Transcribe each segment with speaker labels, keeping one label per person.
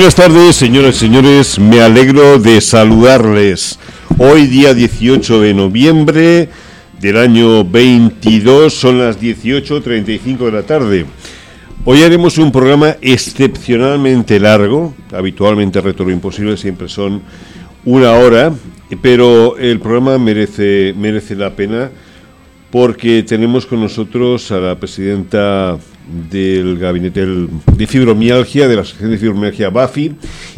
Speaker 1: Buenas tardes, señoras y señores. Me alegro de saludarles. Hoy, día 18 de noviembre del año 22, son las 18.35 de la tarde. Hoy haremos un programa excepcionalmente largo. Habitualmente Reto lo Imposible siempre son una hora, pero el programa merece, merece la pena porque tenemos con nosotros a la presidenta del gabinete de fibromialgia, de la Asociación de Fibromialgia BAFI,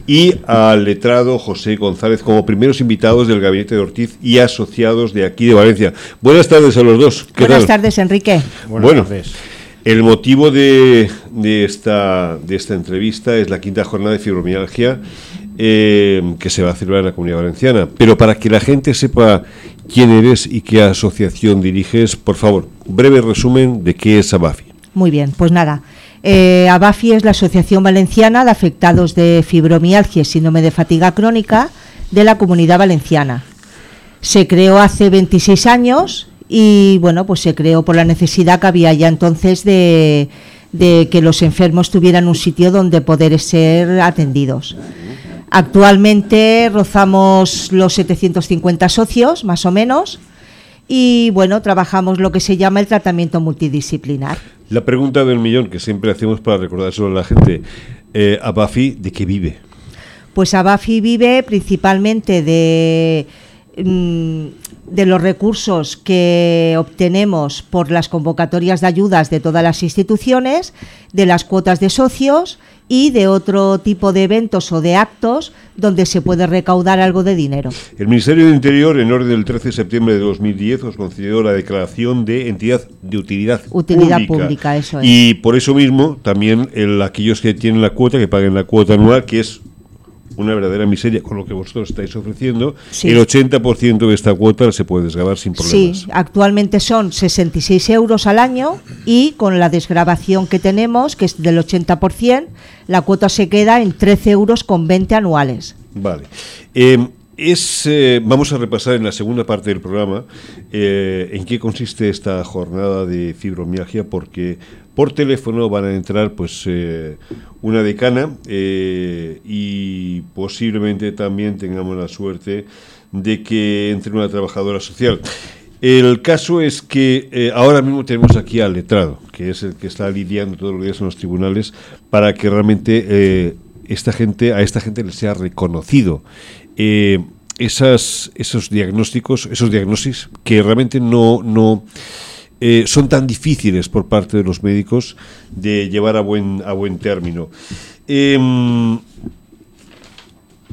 Speaker 1: y al letrado José González como primeros invitados del gabinete de Ortiz y asociados de aquí de Valencia. Buenas tardes a los dos.
Speaker 2: Buenas tardes, Enrique.
Speaker 1: Buenas bueno, tardes. El motivo de, de, esta, de esta entrevista es la quinta jornada de fibromialgia eh, que se va a celebrar en la Comunidad Valenciana. Pero para que la gente sepa quién eres y qué asociación diriges, por favor, breve resumen de qué es ABAFI.
Speaker 2: Muy bien, pues nada. Eh, ABAFI es la Asociación Valenciana de Afectados de Fibromialgia y Síndrome de Fatiga Crónica de la Comunidad Valenciana. Se creó hace 26 años y bueno, pues se creó por la necesidad que había ya entonces de, de que los enfermos tuvieran un sitio donde poder ser atendidos. Actualmente rozamos los 750 socios, más o menos, y bueno, trabajamos lo que se llama el tratamiento multidisciplinar.
Speaker 1: La pregunta del millón que siempre hacemos para recordárselo a la gente, eh, ¿Abafi de qué vive?
Speaker 2: Pues Abafi vive principalmente de, mm, de los recursos que obtenemos por las convocatorias de ayudas de todas las instituciones, de las cuotas de socios y de otro tipo de eventos o de actos donde se puede recaudar algo de dinero.
Speaker 1: El Ministerio de Interior, en orden del 13 de septiembre de 2010, os concedió la declaración de entidad de utilidad,
Speaker 2: utilidad pública. eso es.
Speaker 1: Y por eso mismo, también el, aquellos que tienen la cuota, que paguen la cuota anual, que es una verdadera miseria con lo que vosotros estáis ofreciendo, el 80% de esta cuota se puede desgravar sin problemas.
Speaker 2: Sí, actualmente son 66 euros al año y con la desgrabación que tenemos, que es del 80%, la cuota se queda en 13 euros con 20 anuales.
Speaker 1: Vale. Eh, es, eh, vamos a repasar en la segunda parte del programa eh, en qué consiste esta jornada de fibromialgia, porque por teléfono van a entrar pues eh, una decana y posiblemente también tengamos la suerte de que entre una trabajadora social. El caso es que ahora mismo tenemos aquí al letrado, que es el que está lidiando todos los días en los tribunales para que realmente esta gente a esta gente le sea reconocido eh, esas, esos diagnósticos, esos diagnósticos que realmente no, no eh, son tan difíciles por parte de los médicos de llevar a buen, a buen término. Em,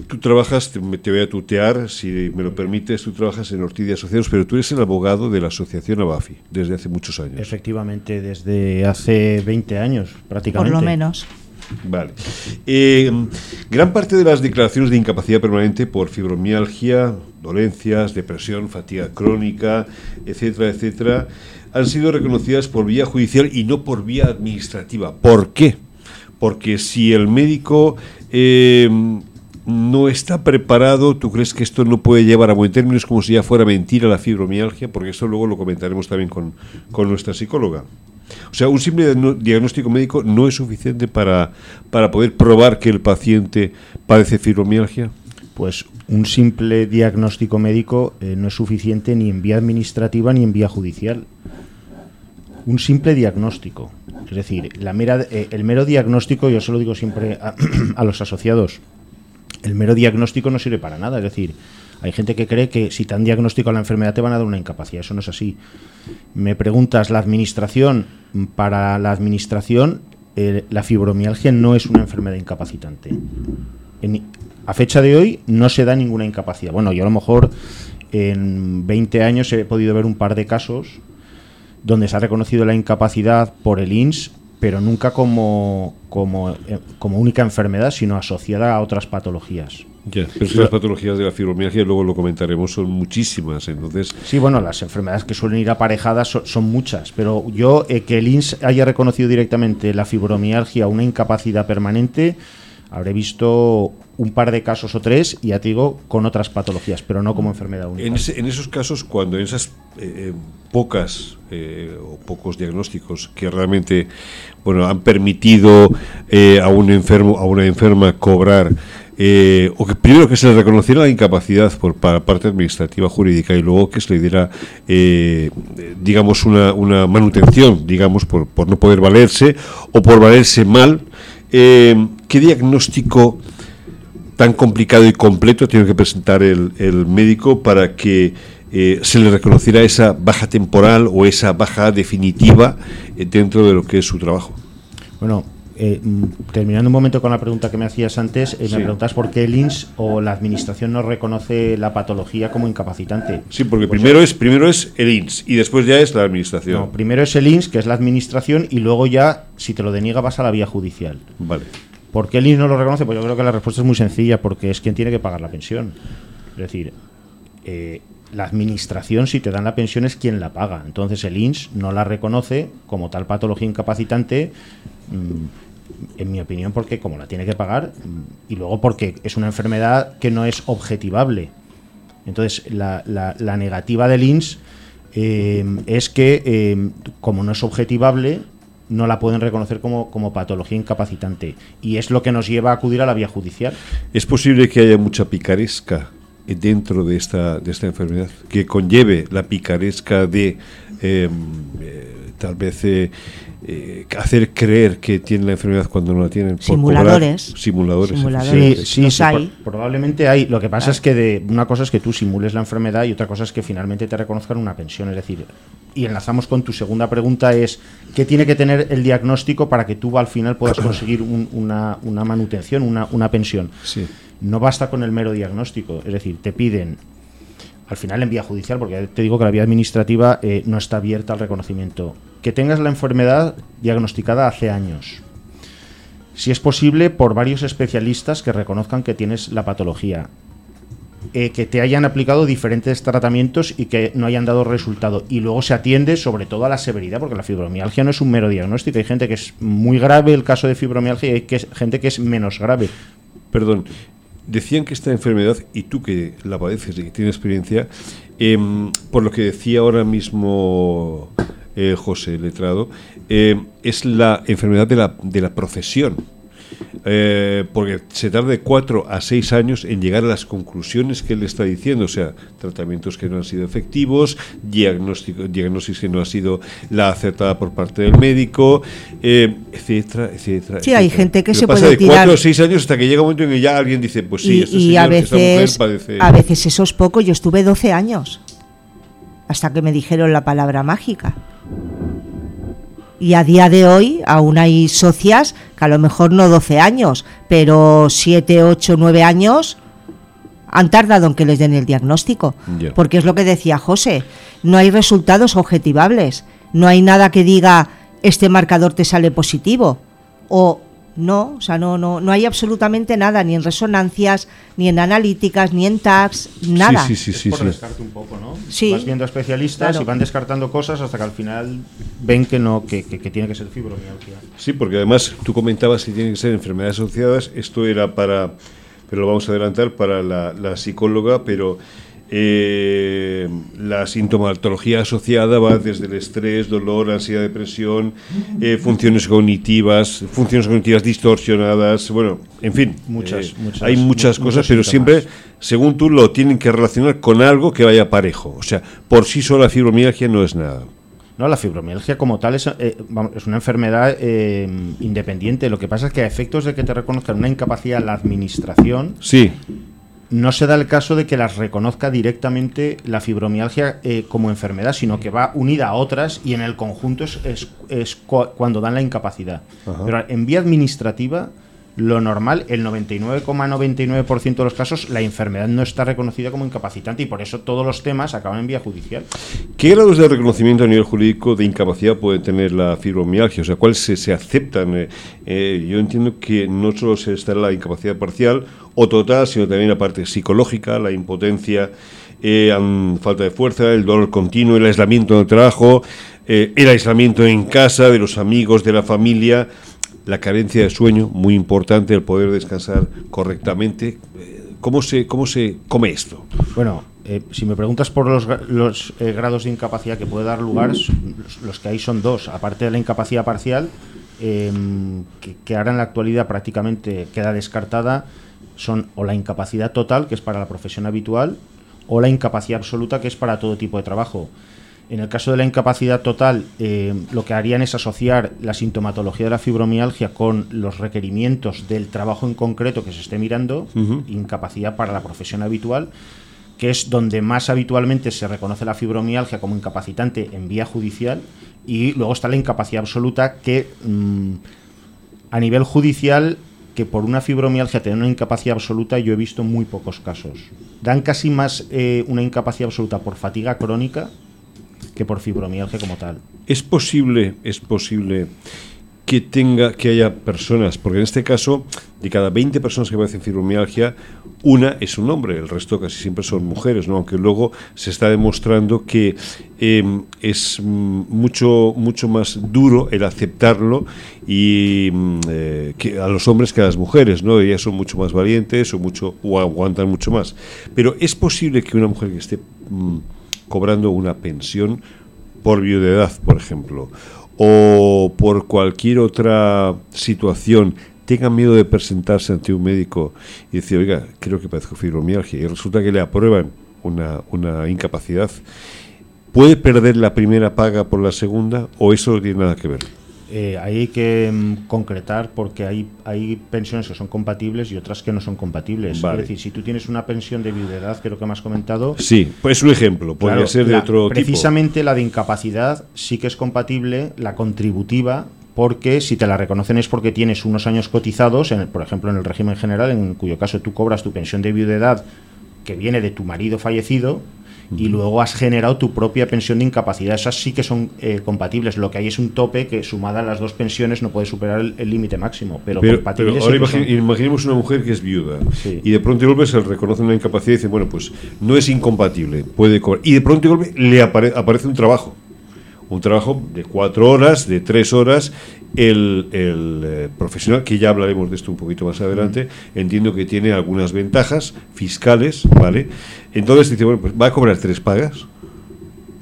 Speaker 1: tú trabajas, te, voy a tutear, si me lo permites, tú trabajas en Ortidia Asociados, pero tú eres el abogado de la asociación ABAFI desde hace muchos años.
Speaker 3: Efectivamente, desde hace 20 años prácticamente.
Speaker 2: Por lo menos.
Speaker 1: Vale. Eh, gran parte de las declaraciones de incapacidad permanente por fibromialgia, dolencias, depresión, fatiga crónica, etcétera, etcétera, han sido reconocidas por vía judicial y no por vía administrativa. ¿Por qué? Porque si el médico eh, no está preparado, ¿tú crees que esto no puede llevar a buen término? Es como si ya fuera mentira la fibromialgia, porque eso luego lo comentaremos también con, con nuestra psicóloga. O sea, un simple diagnóstico médico no es suficiente para, para poder probar que el paciente padece fibromialgia.
Speaker 3: Pues un simple diagnóstico médico eh, no es suficiente ni en vía administrativa ni en vía judicial. Un simple diagnóstico. Es decir, la mera, eh, el mero diagnóstico, yo se lo digo siempre a, a los asociados, el mero diagnóstico no sirve para nada. Es decir, hay gente que cree que si te han diagnosticado la enfermedad te van a dar una incapacidad. Eso no es así. Me preguntas, la administración, para la administración, la fibromialgia no es una enfermedad incapacitante. a fecha de hoy no se da ninguna incapacidad. Bueno, yo a lo mejor en 20 años he podido ver un par de casos donde se ha reconocido la incapacidad por el INS, pero nunca como, como, eh, como única enfermedad, sino asociada a otras patologías.
Speaker 1: Ya, pero las patologías de la fibromialgia, luego lo comentaremos, son muchísimas. Entonces,
Speaker 3: sí, bueno, las enfermedades que suelen ir aparejadas son, muchas, pero yo eh, que el INS haya reconocido directamente la fibromialgia una incapacidad permanente, habré visto un par de casos o tres, y ya te digo, con otras patologías, pero no como enfermedad única.
Speaker 1: En, esos casos, cuando en esas pocas o pocos diagnósticos que realmente bueno han permitido a un enfermo a una enferma cobrar eh, o que primero que se le reconociera la incapacidad por parte administrativa jurídica y luego que se le diera, eh, digamos, una, una, manutención, digamos, por, por, no poder valerse o por valerse mal. Eh, ¿Qué diagnóstico tan complicado y completo tiene que presentar el, el médico para que se le reconociera esa baja temporal o esa baja definitiva dentro de lo que es su trabajo?
Speaker 3: Bueno, eh, mm, terminando un momento con la pregunta que me hacías antes, eh, me preguntas por qué el INS o la administración no reconoce la patología como incapacitante.
Speaker 1: Sí, porque pues primero, es, primero es el INS y después ya es la administración. No,
Speaker 3: primero es el INS, que es la administración, y luego ya, si te lo deniega, vas a la vía judicial.
Speaker 1: Vale.
Speaker 3: ¿Por qué el INS no lo reconoce? Pues yo creo que la respuesta es muy sencilla, porque es quien tiene que pagar la pensión. Es decir, eh, la administración, si te dan la pensión, es quien la paga. Entonces el INS no la reconoce como tal patología incapacitante. Mm, en mi opinión, porque como la tiene que pagar y luego porque es una enfermedad que no es objetivable. Entonces, la, la, negativa del INS eh, es que, eh, como no es objetivable, no la pueden reconocer como, como patología incapacitante. Y es lo que nos lleva a acudir a la vía judicial.
Speaker 1: ¿Es posible que haya mucha picaresca dentro de esta, de esta enfermedad? Que conlleve la picaresca de eh, tal vez eh, hacer creer que tienen la enfermedad cuando no la tienen.
Speaker 2: simuladores.
Speaker 1: simuladores.
Speaker 3: Sí, sí, hay. probablemente hay. Lo que pasa es que de, una cosa es que tú simules la enfermedad y otra cosa es que finalmente te reconozcan una pensión. Es decir, y enlazamos con tu segunda pregunta es, ¿qué tiene que tener el diagnóstico para que tú al final puedas conseguir una, una, manutención, una, una pensión?
Speaker 1: Sí.
Speaker 3: No basta con el mero diagnóstico. Es decir, te piden al final en vía judicial, porque te digo que la vía administrativa eh, no está abierta al reconocimiento. Que tengas la enfermedad diagnosticada hace años. Si es posible, por varios especialistas que reconozcan que tienes la patología. Eh, que te hayan aplicado diferentes tratamientos y que no hayan dado resultado. Y luego se atiende sobre todo a la severidad, porque la fibromialgia no es un mero diagnóstico. Hay gente que es muy grave el caso de fibromialgia y hay gente que es menos grave.
Speaker 1: Perdón, decían que esta enfermedad, y tú que la padeces y que tienes experiencia, em, por lo que decía ahora mismo eh, José Letrado, eh, es la enfermedad de la, de la profesión eh, porque se tarda de cuatro a seis años en llegar a las conclusiones que él está diciendo, o sea, tratamientos que no han sido efectivos, diagnóstico, diagnósticos que no ha sido la acertada por parte del médico, eh, etcétera, etcétera.
Speaker 2: Sí, hay gente que se
Speaker 1: pasa
Speaker 2: puede
Speaker 1: de cuatro o seis años hasta que llega un momento en que ya alguien dice, pues sí,
Speaker 2: y, a veces, a veces eso es poco. Yo estuve 12 años hasta que me dijeron la palabra mágica. Y a día de hoy aún hay socias que a lo mejor no 12 años, pero 7, 8, 9 años han tardado en que les den el diagnóstico. Porque es lo que decía José, no hay resultados objetivables, no hay nada que diga este marcador te sale positivo o no, o sea, no, no, no hay absolutamente nada, ni en resonancias, ni en analíticas, ni en tags, nada.
Speaker 3: Sí, sí, sí. Es por descarte un poco, ¿no? Sí. Vas viendo especialistas y van descartando cosas hasta que al final ven que no, que, que, tiene que ser fibromialgia.
Speaker 1: Sí, porque además tú comentabas que tienen que ser enfermedades asociadas. Esto era para, pero lo vamos a adelantar, para la, la psicóloga, pero eh, la sintomatología asociada va desde el estrés, dolor, ansiedad, depresión, eh, funciones cognitivas, funciones cognitivas distorsionadas, bueno, en fin,
Speaker 3: muchas, eh, muchas
Speaker 1: hay muchas cosas, pero siempre, según tú, lo tienen que relacionar con algo que vaya parejo. O sea, por sí sola la fibromialgia no es nada.
Speaker 3: No, la fibromialgia como tal es, eh, es una enfermedad independiente. Lo que pasa es que a efectos de que te reconozcan una incapacidad la administración,
Speaker 1: sí
Speaker 3: no se da el caso de que las reconozca directamente la fibromialgia eh, como enfermedad, sino que va unida a otras y en el conjunto es, es, cuando dan la incapacidad. Pero en vía administrativa, lo normal, el 99,99% de los casos, la enfermedad no está reconocida como incapacitante y por eso todos los temas acaban en vía judicial.
Speaker 1: ¿Qué grados de reconocimiento a nivel jurídico de incapacidad puede tener la fibromialgia? O sea, ¿cuáles se, aceptan? Eh, eh, yo entiendo que no solo se está la incapacidad parcial o total, sino también la parte psicológica, la impotencia, eh, falta de fuerza, el dolor continuo, el aislamiento en el trabajo, el aislamiento en casa, de los amigos, de la familia la carencia de sueño, muy importante, el poder descansar correctamente. ¿Cómo se, cómo se come esto?
Speaker 3: Bueno, eh, si me preguntas por los, los eh, grados de incapacidad que puede dar lugar, los, los que hay son dos. Aparte de la incapacidad parcial, em, que, que ahora en la actualidad prácticamente queda descartada, son o la incapacidad total, que es para la profesión habitual, o la incapacidad absoluta, que es para todo tipo de trabajo. En el caso de la incapacidad total, eh, lo que harían es asociar la sintomatología de la fibromialgia con los requerimientos del trabajo en concreto que se esté mirando, incapacidad para la profesión habitual, que es donde más habitualmente se reconoce la fibromialgia como incapacitante en vía judicial, y luego está la incapacidad absoluta que mm, a nivel judicial que por una fibromialgia tener una incapacidad absoluta yo he visto muy pocos casos. Dan casi más eh, una incapacidad absoluta por fatiga crónica que por fibromialgia como tal.
Speaker 1: Es posible, es posible que tenga, que haya personas, porque en este caso, de cada 20 personas que padecen fibromialgia, una es un hombre, el resto casi siempre son mujeres, ¿no? Aunque luego se está demostrando que eh, es mm, mucho, mucho más duro el aceptarlo y mm, eh, a los hombres que a las mujeres, ¿no? Ellas son mucho más valientes o mucho o aguantan mucho más. Pero es posible que una mujer que esté mm, cobrando una pensión por viudedad, por ejemplo, o por cualquier otra situación, tenga miedo de presentarse ante un médico y decir, oiga, creo que padezco fibromialgia, y resulta que le aprueban una, una incapacidad, ¿puede perder la primera paga por la segunda o eso no tiene nada que ver?
Speaker 3: Eh, hay que mm, concretar porque hay, hay pensiones que son compatibles y otras que no son compatibles.
Speaker 1: Vale.
Speaker 3: Es decir, si tú tienes una pensión de viudedad, creo que me has comentado,
Speaker 1: Sí, pues es un ejemplo, podría
Speaker 3: Claro,
Speaker 1: ser de
Speaker 3: la-
Speaker 1: otro tipo.
Speaker 3: Precisamente la de incapacidad sí que es compatible, la contributiva, porque si te la reconocen es porque tienes unos años cotizados, en el- por ejemplo en el régimen general, en cuyo caso tú cobras tu pensión de viudedad que viene de tu marido fallecido y luego has generado tu propia pensión de incapacidad. Esas sí que son eh, compatibles. Lo que hay es un tope que sumada a las dos pensiones no puede superar el límite máximo. Pero,
Speaker 1: Pero,
Speaker 3: compatibles
Speaker 1: pero ahora
Speaker 3: son.
Speaker 1: imaginemos una mujer que es viuda
Speaker 3: Sí.
Speaker 1: y de pronto y golpe se le reconoce una incapacidad y dice, bueno, pues no es incompatible, puede cobrar. Y de pronto y golpe le apare- aparece un trabajo. Un trabajo de cuatro horas, de tres horas. El, el, eh, profesional, que ya hablaremos de esto un poquito más adelante, entiendo que tiene algunas ventajas fiscales, ¿vale? Entonces dice, bueno, pues va a cobrar tres pagas.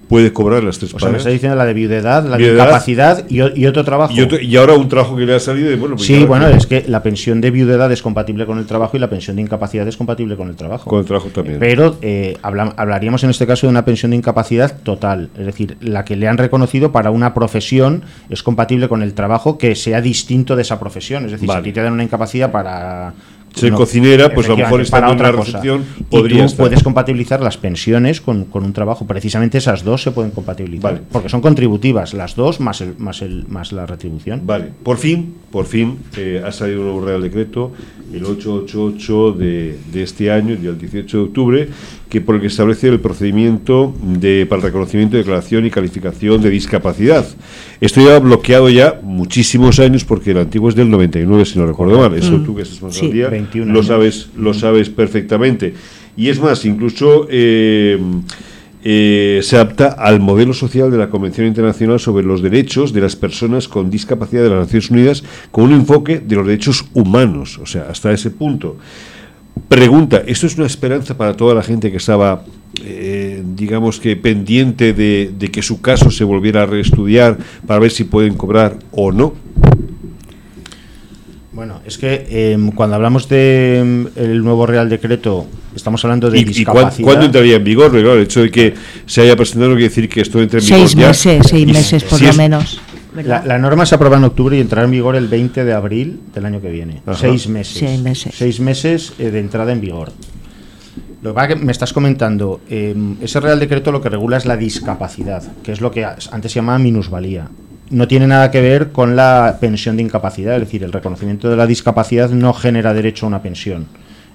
Speaker 1: Puede cobrar las tres
Speaker 3: O sea, me está diciendo la de viudedad, la de incapacidad y, o- y otro trabajo.
Speaker 1: y, otro- y ahora un trabajo que le ha salido de, bueno, pues
Speaker 3: Sí, bueno, es que la pensión de viudedad es compatible con el trabajo y la pensión de incapacidad es compatible con el trabajo.
Speaker 1: Con el trabajo también.
Speaker 3: Pero eh, habla- hablaríamos en este caso de una pensión de incapacidad total, es decir, la que le han reconocido para una profesión es compatible con el trabajo que sea distinto de esa profesión. Es decir,
Speaker 1: Vale.
Speaker 3: si a ti te dan una incapacidad para
Speaker 1: Ser cocinera, pues a lo mejor estando en
Speaker 3: otra
Speaker 1: una
Speaker 3: cosa.
Speaker 1: recepción
Speaker 3: Y tú
Speaker 1: estar.
Speaker 3: puedes compatibilizar las pensiones con, con un trabajo. Precisamente esas dos se pueden compatibilizar.
Speaker 1: Vale.
Speaker 3: Porque son contributivas, las dos más, el, más, el, más la retribución.
Speaker 1: Vale, por fin, por fin eh, ha salido un nuevo Real Decreto, el 888 de, de este año, del 18 de octubre, que por el que establece el procedimiento de, para el reconocimiento, declaración y calificación de discapacidad. Esto lleva bloqueado ya muchísimos años porque el antiguo es del 99, si no recuerdo mal. Eso tú que estás más
Speaker 2: Sí.
Speaker 1: al día,
Speaker 3: 21
Speaker 1: lo sabes, lo sabes perfectamente. Y es más, incluso eh, eh, se adapta al modelo social de la Convención Internacional sobre los Derechos de las Personas con Discapacidad de las Naciones Unidas con un enfoque de los derechos humanos, o sea, hasta ese punto. Pregunta, ¿esto es una esperanza para toda la gente que estaba, eh, digamos que pendiente de, de que su caso se volviera a reestudiar para ver si pueden cobrar o no?
Speaker 3: Bueno, es que em, cuando hablamos de em, el nuevo Real Decreto, estamos hablando de
Speaker 1: ¿Y, y cuán-
Speaker 3: discapacidad.
Speaker 1: cuándo entraría en vigor? Claro, el hecho de que se haya presentado no quiere decir que esto entre en vigor
Speaker 2: Seis
Speaker 1: ya.
Speaker 2: meses, seis
Speaker 1: Y
Speaker 2: meses por
Speaker 1: si
Speaker 2: lo
Speaker 1: es-
Speaker 2: menos.
Speaker 3: la, norma se aprueba en octubre y entrará en vigor el 20 de abril del año que viene.
Speaker 1: Ajá.
Speaker 3: Seis meses.
Speaker 2: Seis meses.
Speaker 3: Seis meses eh, de entrada en vigor. Lo que pasa que me estás comentando, em, ese Real Decreto lo que regula es la discapacidad, que es lo que antes se llamaba minusvalía. No tiene nada que ver con la pensión de incapacidad, es decir, el reconocimiento de la discapacidad no genera derecho a una pensión.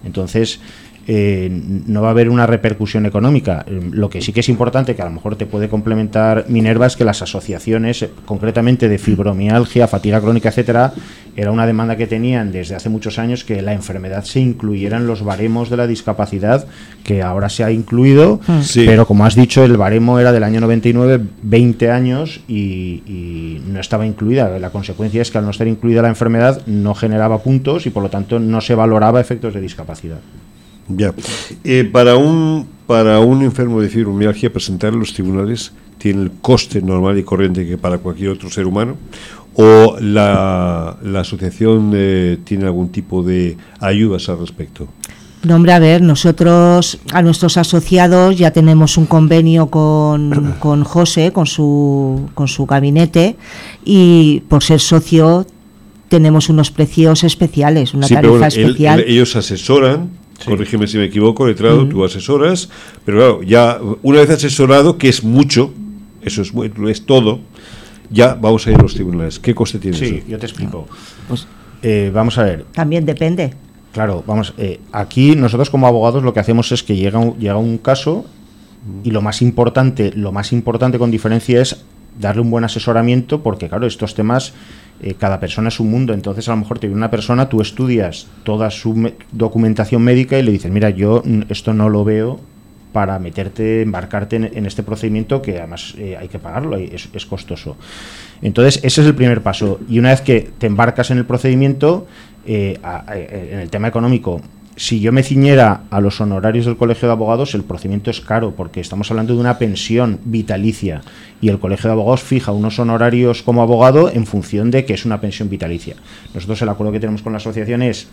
Speaker 3: Entonces, eh, no va a haber una repercusión económica. Eh, Lo que sí que es importante, que a lo mejor te puede complementar Minerva, es que las asociaciones, eh, concretamente de fibromialgia, fatiga crónica, etcétera, era una demanda que tenían desde hace muchos años que la enfermedad se incluyera en los baremos de la discapacidad, que ahora se ha incluido,
Speaker 1: Sí.
Speaker 3: pero como has dicho, el baremo era del año 99, 20 años y, y no estaba incluida. La consecuencia es que al no estar incluida la enfermedad no generaba puntos y por lo tanto no se valoraba efectos de discapacidad.
Speaker 1: Ya. Eh, para un para un enfermo de fibromialgia presentar en los tribunales tiene el coste normal y corriente que para cualquier otro ser humano? ¿O la, la asociación eh, tiene algún tipo de ayudas al respecto?
Speaker 2: No, hombre, a ver, nosotros, a nuestros asociados, ya tenemos un convenio con, con José, con su, con su gabinete, y por ser socio tenemos unos precios especiales, una
Speaker 1: Sí, pero
Speaker 2: tarifa
Speaker 1: él-
Speaker 2: especial.
Speaker 1: él- ellos asesoran,
Speaker 3: Sí.
Speaker 1: corrígeme si me equivoco, letrado, tú asesoras, pero claro, ya una vez asesorado, que es mucho, eso es, es todo, ya vamos a ir a los tribunales. ¿Qué coste tiene
Speaker 3: Sí,
Speaker 1: eso?
Speaker 3: yo te explico.
Speaker 2: Pues
Speaker 3: Eh, vamos a ver,
Speaker 2: también depende.
Speaker 3: Claro, vamos, eh, aquí nosotros como abogados lo que hacemos es que llega un, llega un caso y lo más importante, lo más importante con diferencia es darle un buen asesoramiento porque claro, estos temas eh, cada persona es un mundo, entonces a lo mejor te viene una persona, tú estudias toda su me- documentación médica y le dices, mira, yo esto no lo veo para meterte, embarcarte en, este procedimiento que además eh, hay que pagarlo, es, es costoso. Entonces, ese es el primer paso. Y una vez que te embarcas en el procedimiento, eh, en el tema económico, si yo me ciñera a los honorarios del Colegio de Abogados, el procedimiento es caro, porque estamos hablando de una pensión vitalicia y el Colegio de Abogados fija unos honorarios como abogado en función de que es una pensión vitalicia. Nosotros el acuerdo que tenemos con la asociación es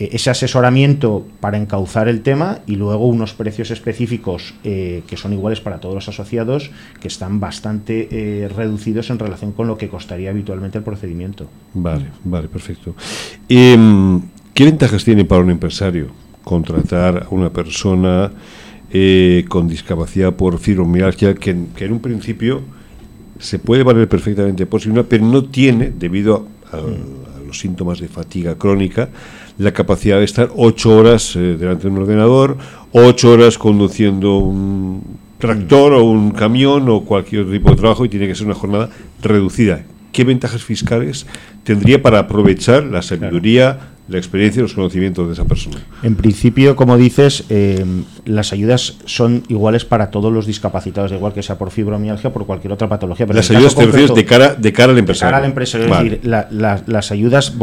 Speaker 3: eh, ese asesoramiento para encauzar el tema y luego unos precios específicos eh, que son iguales para todos los asociados que están bastante eh, reducidos en relación con lo que costaría habitualmente el procedimiento.
Speaker 1: Vale, vale, perfecto. ¿Qué ventajas tiene para un empresario contratar a una persona eh, con discapacidad por fibromialgia que, que en un principio se puede valer perfectamente por sí misma, pero no tiene, debido a, a los síntomas de fatiga crónica, la capacidad de estar ocho horas eh, delante de un ordenador, ocho horas conduciendo un tractor o un camión o cualquier otro tipo de trabajo y tiene que ser una jornada reducida. ¿Qué ventajas fiscales tendría para aprovechar la sabiduría, la experiencia y los conocimientos de esa persona?
Speaker 3: En principio, como dices, eh, las ayudas son iguales para todos los discapacitados, igual que sea por fibromialgia o por cualquier otra patología. Pero
Speaker 1: Las ayudas te refieres de cara, de cara al
Speaker 3: de
Speaker 1: empresario.
Speaker 3: cara al empresario,
Speaker 1: Vale.
Speaker 3: es decir, la- la- las ayudas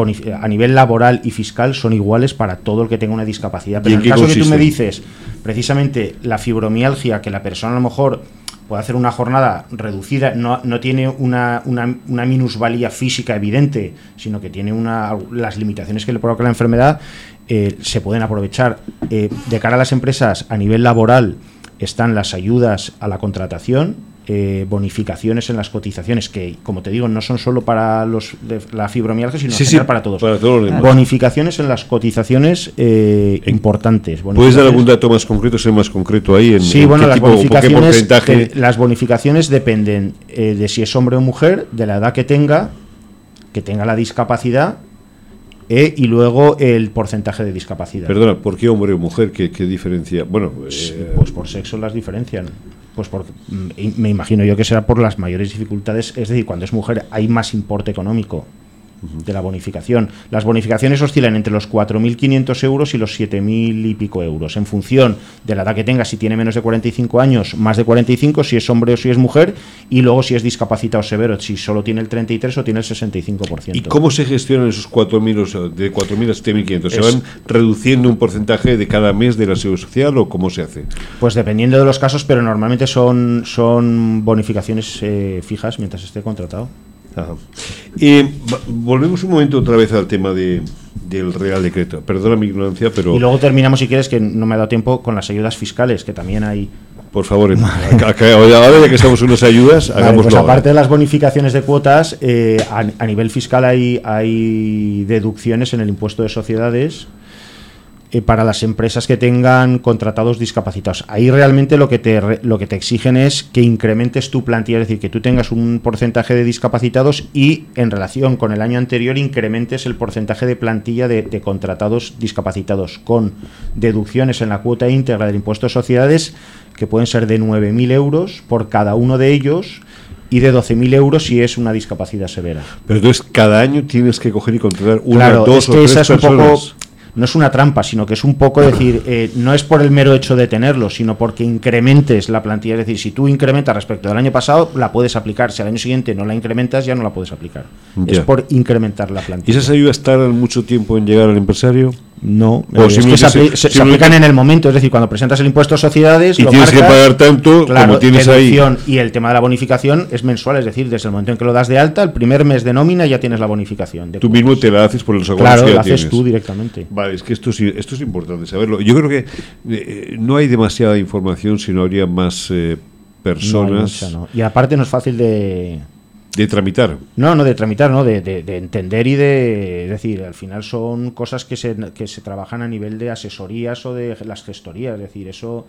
Speaker 3: a nivel laboral y fiscal son iguales para todo el que tenga una discapacidad.
Speaker 1: ¿Y
Speaker 3: Pero
Speaker 1: en
Speaker 3: el caso que tú me dices, precisamente la fibromialgia, que la persona a lo mejor puede hacer una jornada reducida, no, no tiene una, una, una minusvalía física evidente, sino que tiene una, las limitaciones que le provoca la enfermedad, eh, se pueden aprovechar. Eh, de cara a las empresas, a nivel laboral, están las ayudas a la contratación, eh, bonificaciones en las cotizaciones, que como te digo, no son solo para los de la fibromialgia, sino
Speaker 1: Sí, sí,
Speaker 3: para todos.
Speaker 1: para todos los demás.
Speaker 3: Bonificaciones en las cotizaciones eh, importantes.
Speaker 1: ¿Puedes dar algún dato más concreto, ser más concreto ahí? En,
Speaker 3: Sí,
Speaker 1: en
Speaker 3: bueno,
Speaker 1: qué
Speaker 3: las
Speaker 1: tipo o qué
Speaker 3: bonificaciones,
Speaker 1: porcentaje?
Speaker 3: de- las bonificaciones dependen eh, de si es hombre o mujer, de la edad que tenga, que tenga la discapacidad eh, y luego el porcentaje de discapacidad.
Speaker 1: Perdona, ¿por qué hombre o mujer? ¿Qué, qué diferencia? Bueno, eh,
Speaker 3: Pues por sexo las diferencian. Pues porque mm, me imagino yo que será por las mayores dificultades, es decir, cuando es mujer hay más importe económico de la bonificación. Las bonificaciones oscilan entre los 4.500 euros y los 7.000 y pico euros, en función de la edad que tenga, si tiene menos de 45 años, más de 45, si es hombre o si es mujer, y luego si es discapacitado severo, si solo tiene el 33 o tiene el 65%.
Speaker 1: ¿y cómo se gestionan esos 4.000, o sea, de 4.000 a 7.500? ¿Se
Speaker 3: Es-
Speaker 1: van reduciendo un porcentaje de cada mes de la seguridad social o cómo se hace?
Speaker 3: Pues dependiendo de los casos, pero normalmente son, son bonificaciones eh, fijas mientras esté contratado.
Speaker 1: Ajá. Eh, volvemos un momento otra vez al tema de, del Real Decreto. Perdona mi ignorancia, pero
Speaker 3: Y luego terminamos, si quieres, que no me ha dado tiempo, con las ayudas fiscales, que también hay.
Speaker 1: por favor, ahora ya que estamos en unas ayudas,
Speaker 3: Vale,
Speaker 1: hagámoslo
Speaker 3: pues
Speaker 1: ahora.
Speaker 3: aparte de las bonificaciones de cuotas, eh, a, a nivel fiscal hay, hay deducciones en el impuesto de sociedades eh, para las empresas que tengan contratados discapacitados. Ahí realmente lo que, te, lo que te exigen es que incrementes tu plantilla, es decir, que tú tengas un porcentaje de discapacitados y en relación con el año anterior incrementes el porcentaje de plantilla de, de contratados discapacitados con deducciones en la cuota íntegra del impuesto de sociedades que pueden ser de 9.000 euros por cada uno de ellos y de 12.000 euros si es una discapacidad severa.
Speaker 1: Pero entonces cada año tienes que coger y contratar una,
Speaker 3: Claro,
Speaker 1: dos
Speaker 3: es
Speaker 1: o tres
Speaker 3: esa es un poco,
Speaker 1: personas.
Speaker 3: No es una trampa, sino que es un poco decir, eh, no es por el mero hecho de tenerlo, sino porque incrementes la plantilla. Es decir, si tú incrementas respecto del año pasado, la puedes aplicar. Si al año siguiente no la incrementas, ya no la puedes aplicar.
Speaker 1: Ya.
Speaker 3: Es por incrementar la
Speaker 1: ¿Y
Speaker 3: plantilla.
Speaker 1: esas ayudas tardan mucho tiempo en llegar al empresario?
Speaker 3: No,
Speaker 1: O
Speaker 3: eh, es que se,
Speaker 1: se-
Speaker 3: apli- se- se
Speaker 1: simplemente-
Speaker 3: aplican en el momento, es decir, cuando presentas el impuesto a sociedades
Speaker 1: Y
Speaker 3: lo
Speaker 1: tienes que pagar tanto
Speaker 3: claro,
Speaker 1: como tienes ahí.
Speaker 3: Y el tema de la bonificación es mensual, es decir, desde el momento en que lo das de alta, el primer mes de nómina ya tienes la bonificación. de
Speaker 1: Tú mismo te la haces por los acuerdos
Speaker 3: Claro,
Speaker 1: que
Speaker 3: lo
Speaker 1: ya
Speaker 3: haces
Speaker 1: tienes.
Speaker 3: tú directamente.
Speaker 1: Vale, es que esto, sí- esto es importante saberlo. Yo creo que eh, no hay demasiada información si no habría más eh,
Speaker 3: No
Speaker 1: personas
Speaker 3: mucha, ¿no? Y aparte no es fácil de,
Speaker 1: de tramitar.
Speaker 3: No, no de tramitar, no, de, de- de entender y de. Es decir, al final son cosas que se, que se trabajan a nivel de asesorías o de las gestorías. Es decir, eso.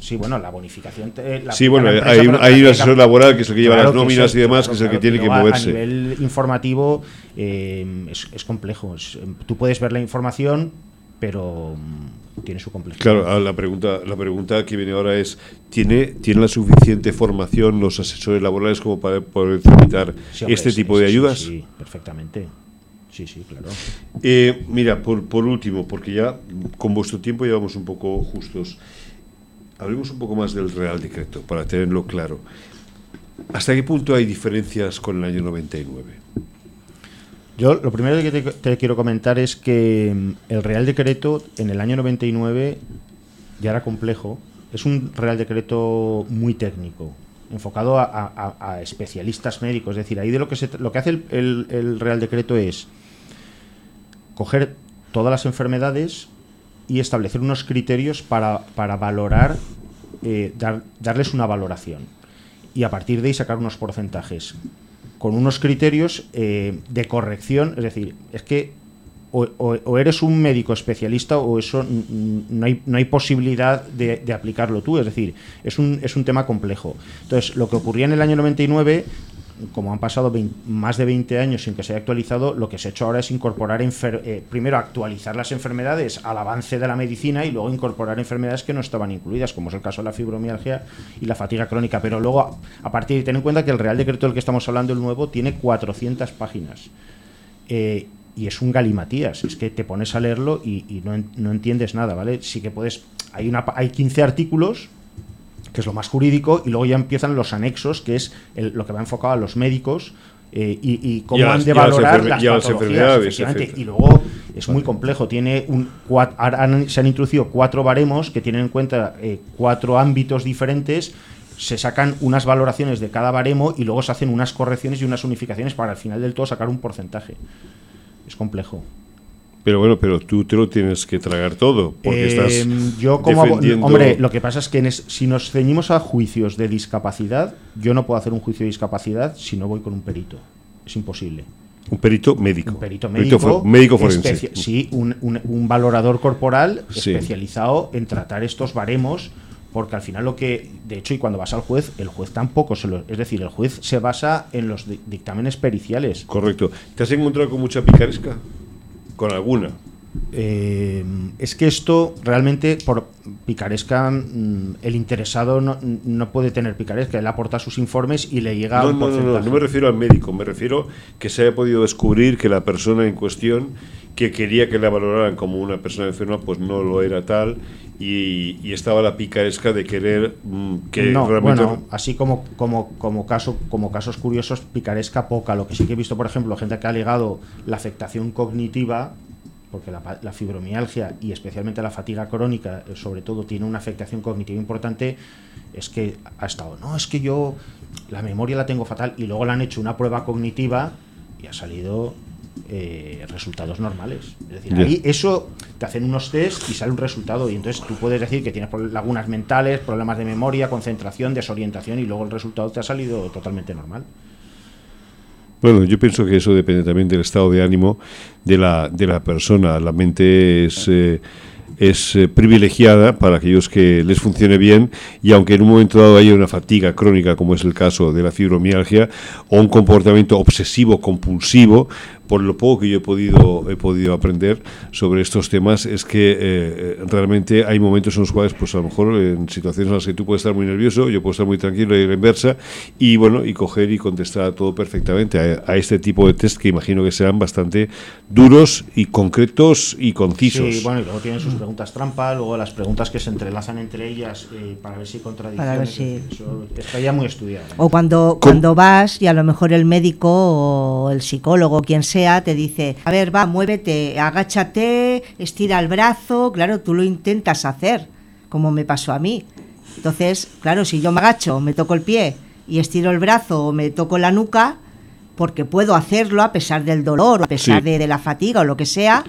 Speaker 3: Sí, bueno, la bonificación. la
Speaker 1: Sí, bueno, hay un- hay un asesor laboral que es el que lleva las nóminas
Speaker 3: es,
Speaker 1: y demás,
Speaker 3: claro,
Speaker 1: que es el que
Speaker 3: claro,
Speaker 1: tiene que moverse.
Speaker 3: A nivel informativo eh, es, es complejo. es- tú puedes ver la información, pero mm, tiene su complejidad.
Speaker 1: Claro, ah, la pregunta, la pregunta que viene ahora es, ¿tiene, ¿tiene la suficiente formación los asesores laborales como para poder
Speaker 3: Sí, hombre,
Speaker 1: este
Speaker 3: es-
Speaker 1: tipo
Speaker 3: es-
Speaker 1: de ayudas?
Speaker 3: Sí, perfectamente. Sí, sí, claro.
Speaker 1: Eh, mira, por, por último, porque ya con vuestro tiempo llevamos un poco justos, hablemos un poco más del Real Decreto, para tenerlo claro. ¿Hasta qué punto hay diferencias con el año 99?
Speaker 3: Yo lo primero que te, quiero comentar es que mm, el Real Decreto en el año 99 ya era complejo. Es un Real Decreto muy técnico, enfocado a, especialistas médicos. Es decir, ahí de lo que, se, lo que hace el, el- el Real Decreto es coger todas las enfermedades y establecer unos criterios para, para valorar, eh, dar- darles una valoración. Y a partir de ahí sacar unos porcentajes con unos criterios eh, de corrección, es decir, es que o, eres un médico especialista o eso no hay, no hay posibilidad de, de aplicarlo tú, es decir, es un, es un tema complejo. Entonces, lo que ocurría en el año 99, como han pasado vein- más de 20 años sin que se haya actualizado, lo que se ha hecho ahora es incorporar, eh, primero actualizar las enfermedades al avance de la medicina y luego incorporar enfermedades que no estaban incluidas, como es el caso de la fibromialgia y la fatiga crónica. Pero luego, a- partir de ten en cuenta que el Real Decreto del que estamos hablando, el nuevo, tiene 400 páginas. Eh, y es un galimatías, es que te pones a leerlo y, no, no entiendes nada, ¿vale? Sí que puedes, hay, una, hay 15 artículos, que es lo más jurídico, y luego ya empiezan los anexos, que es el- lo que va enfocado a los médicos eh, y, y cómo
Speaker 1: Y
Speaker 3: han de valorar las patologías. Y luego es muy complejo, tiene un, cua- ahora han- se han introducido cuatro baremos que tienen en cuenta eh, cuatro ámbitos diferentes se sacan unas valoraciones de cada baremo y luego se hacen unas correcciones y unas unificaciones para al final del todo sacar un porcentaje. Es complejo.
Speaker 1: Pero bueno, pero tú te lo tienes que tragar todo, porque
Speaker 3: Eh,
Speaker 1: estás
Speaker 3: yo como
Speaker 1: defendiendo-
Speaker 3: hombre, lo que pasa es que en es- si nos ceñimos a juicios de discapacidad, yo no puedo hacer un juicio de discapacidad si no voy con un perito. Es imposible.
Speaker 1: Un perito médico.
Speaker 3: Un perito médico,
Speaker 1: médico forense.
Speaker 3: sí, un, un- un valorador corporal
Speaker 1: Sí.
Speaker 3: especializado en tratar estos baremos, porque al final lo que, de hecho, y cuando vas al juez, el juez tampoco se lo, es decir, el juez se basa en los di- dictámenes periciales.
Speaker 1: Correcto. ¿Te has encontrado con mucha picaresca? Con alguna.
Speaker 3: Eh, es que esto realmente por picaresca mm, el interesado no, no puede tener picaresca, él aporta sus informes y le llega
Speaker 1: No,
Speaker 3: un
Speaker 1: no, no, no,
Speaker 3: porcentaje.
Speaker 1: no me refiero al médico, me refiero que se haya podido descubrir que la persona en cuestión que quería que la valoraran como una persona enferma, pues no lo era tal y, y estaba la picaresca de querer mm, que
Speaker 3: no,
Speaker 1: realmente...
Speaker 3: bueno, así como, como, como, caso, como casos curiosos, picaresca poca. Lo que sí que he visto, por ejemplo, gente que ha alegado la afectación cognitiva, porque la, la fibromialgia y especialmente la fatiga crónica, eh, sobre todo, tiene una afectación cognitiva importante, es que ha estado, no, es que yo la memoria la tengo fatal y luego le han hecho una prueba cognitiva y ha salido eh, resultados normales. Es decir, ahí eso te hacen unos test y sale un resultado y entonces tú puedes decir que tienes lagunas mentales, problemas de memoria, concentración, desorientación y luego el resultado te ha salido totalmente normal.
Speaker 1: Bueno, yo pienso que eso depende también del estado de ánimo de la, de la persona. La mente es, eh, es eh, privilegiada para aquellos que les funcione bien y aunque en un momento dado haya una fatiga crónica, como es el caso de la fibromialgia, o un comportamiento obsesivo compulsivo, por lo poco que yo he podido, he podido aprender sobre estos temas, es que eh, realmente hay momentos en los cuales, pues a lo mejor en situaciones en las que tú puedes estar muy nervioso, yo puedo estar muy tranquilo y la inversa, y bueno, y coger y contestar a todo perfectamente a, a este tipo de test que imagino que serán bastante duros y concretos y concisos.
Speaker 3: Sí, bueno, y luego tienen sus preguntas trampa, luego las preguntas que se entrelazan entre ellas eh, para ver si contradicciones.
Speaker 2: Para ver si-
Speaker 3: Eso está ya muy estudiado.
Speaker 2: O cuando, cuando vas y a lo mejor el médico o el psicólogo, quien sea, sea, te dice, a ver, va, muévete, agáchate, estira el brazo, claro, tú lo intentas hacer, como me pasó a mí. Entonces, claro, si yo me agacho, me toco el pie y estiro el brazo o me toco la nuca, porque puedo hacerlo a pesar del dolor, a pesar de, la fatiga o lo que sea,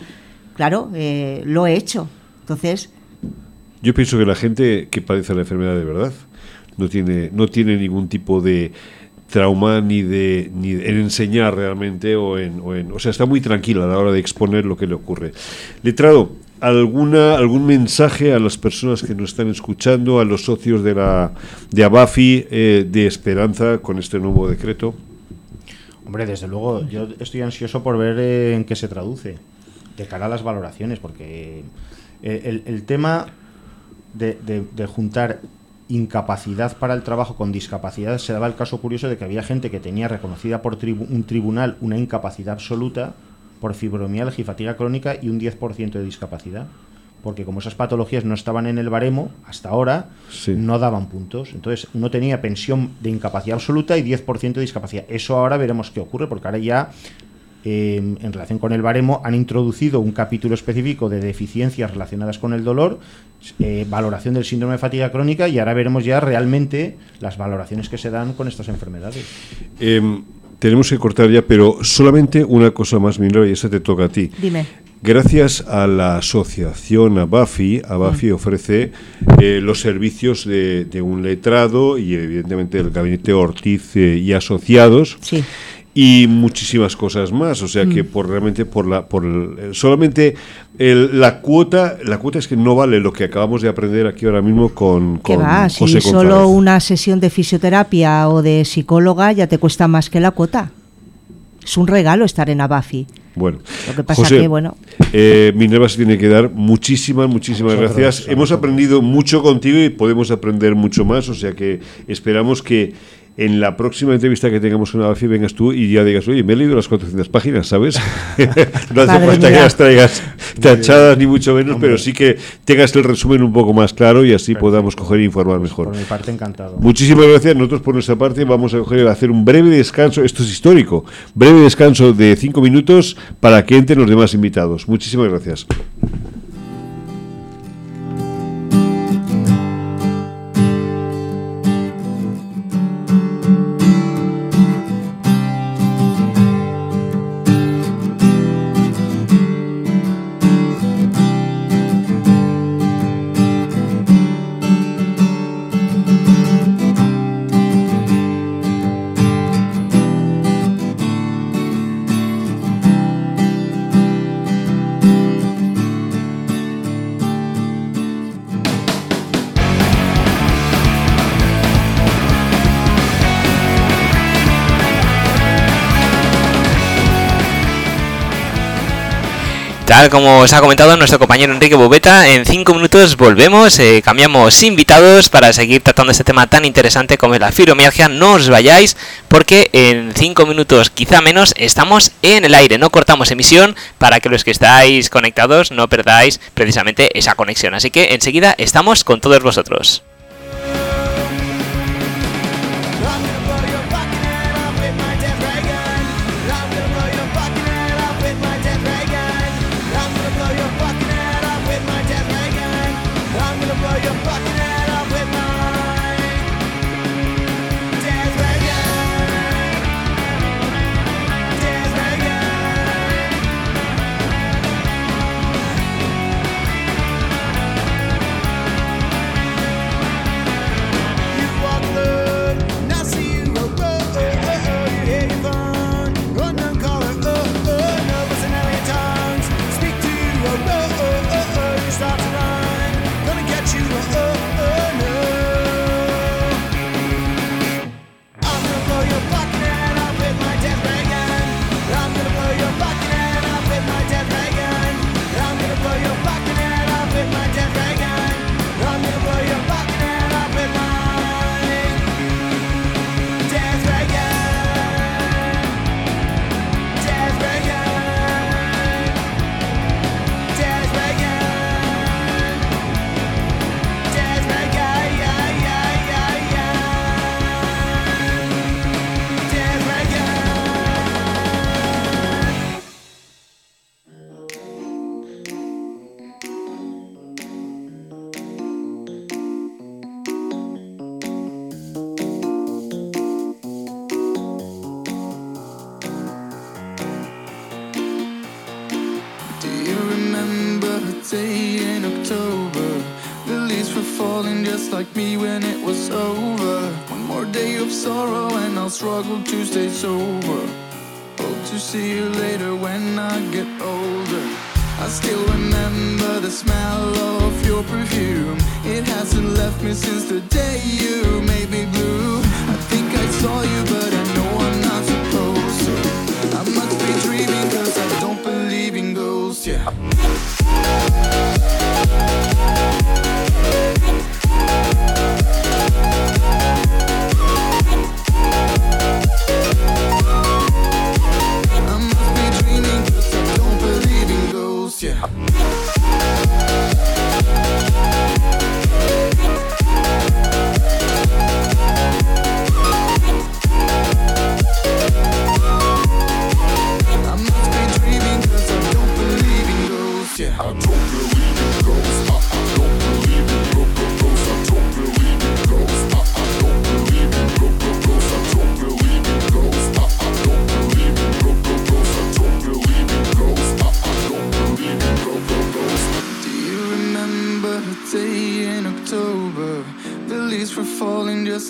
Speaker 2: claro, eh, lo he hecho. Entonces...
Speaker 1: Yo pienso que la gente que padece la enfermedad de verdad no tiene, no tiene ningún tipo de trauma ni de, ni en enseñar realmente o en, o en, o sea está muy tranquila a la hora de exponer lo que le ocurre. Letrado alguna algún mensaje a las personas que nos están escuchando a los socios de la de Abafi eh, de esperanza con este nuevo decreto
Speaker 3: hombre desde luego yo estoy ansioso por ver eh, en qué se traduce de cara a las valoraciones porque eh, el, tema de, de juntar incapacidad para el trabajo con discapacidad, se daba el caso curioso de que había gente que tenía reconocida por un tribunal una incapacidad absoluta por fibromialgia y fatiga crónica y un 10% de discapacidad. Porque como esas patologías no estaban en el baremo, hasta ahora no daban puntos. Entonces uno tenía pensión de incapacidad absoluta y 10% de discapacidad. Eso ahora veremos qué ocurre, porque ahora ya en relación con el baremo, han introducido un capítulo específico de deficiencias relacionadas con el dolor, eh, valoración del síndrome de fatiga crónica y ahora veremos ya realmente las valoraciones que se dan con estas enfermedades.
Speaker 1: Em, tenemos que cortar ya, pero solamente una cosa más, Minero, y esa te toca a ti.
Speaker 2: Dime.
Speaker 1: Gracias a la asociación ABAFI, ABAFI mm. ofrece eh, los servicios de, un letrado y evidentemente del gabinete Ortiz eh, y asociados.
Speaker 2: Sí
Speaker 1: y muchísimas cosas más. O sea que mm. por realmente por la por solamente la cuota la cuota es que no vale lo que acabamos de aprender aquí ahora mismo con, con
Speaker 2: va? si solo una sesión de fisioterapia o de psicóloga ya te cuesta más que la cuota. Es un regalo estar en Abafi.
Speaker 1: Bueno,
Speaker 2: lo que pasa que, bueno.
Speaker 1: Eh, Minerva se tiene que dar muchísimas, muchísimas gracias. Hemos aprendido mucho contigo y podemos aprender mucho más, o sea que esperamos que en la próxima entrevista que tengamos con Abafi vengas tú y ya digas, oye, me he leído las 400 páginas, ¿sabes? no hace falta que las traigas tachadas ni mucho menos, pero sí que tengas el resumen un poco más claro y así podamos coger e informar mejor.
Speaker 3: Por mi parte, encantado.
Speaker 1: Muchísimas gracias. Nosotros, por nuestra parte, vamos a coger, hacer un breve descanso. Esto es histórico. Breve descanso de cinco minutos para que entren los demás invitados. Muchísimas gracias.
Speaker 4: Como os ha comentado nuestro compañero Enrique Bobeta, en cinco minutos volvemos, eh, cambiamos invitados para seguir tratando este tema tan interesante como es la fibromialgia. No os vayáis porque en cinco minutos, quizá menos, estamos en el aire. No cortamos emisión para que los que estáis conectados no perdáis precisamente esa conexión. Así que enseguida estamos con todos vosotros.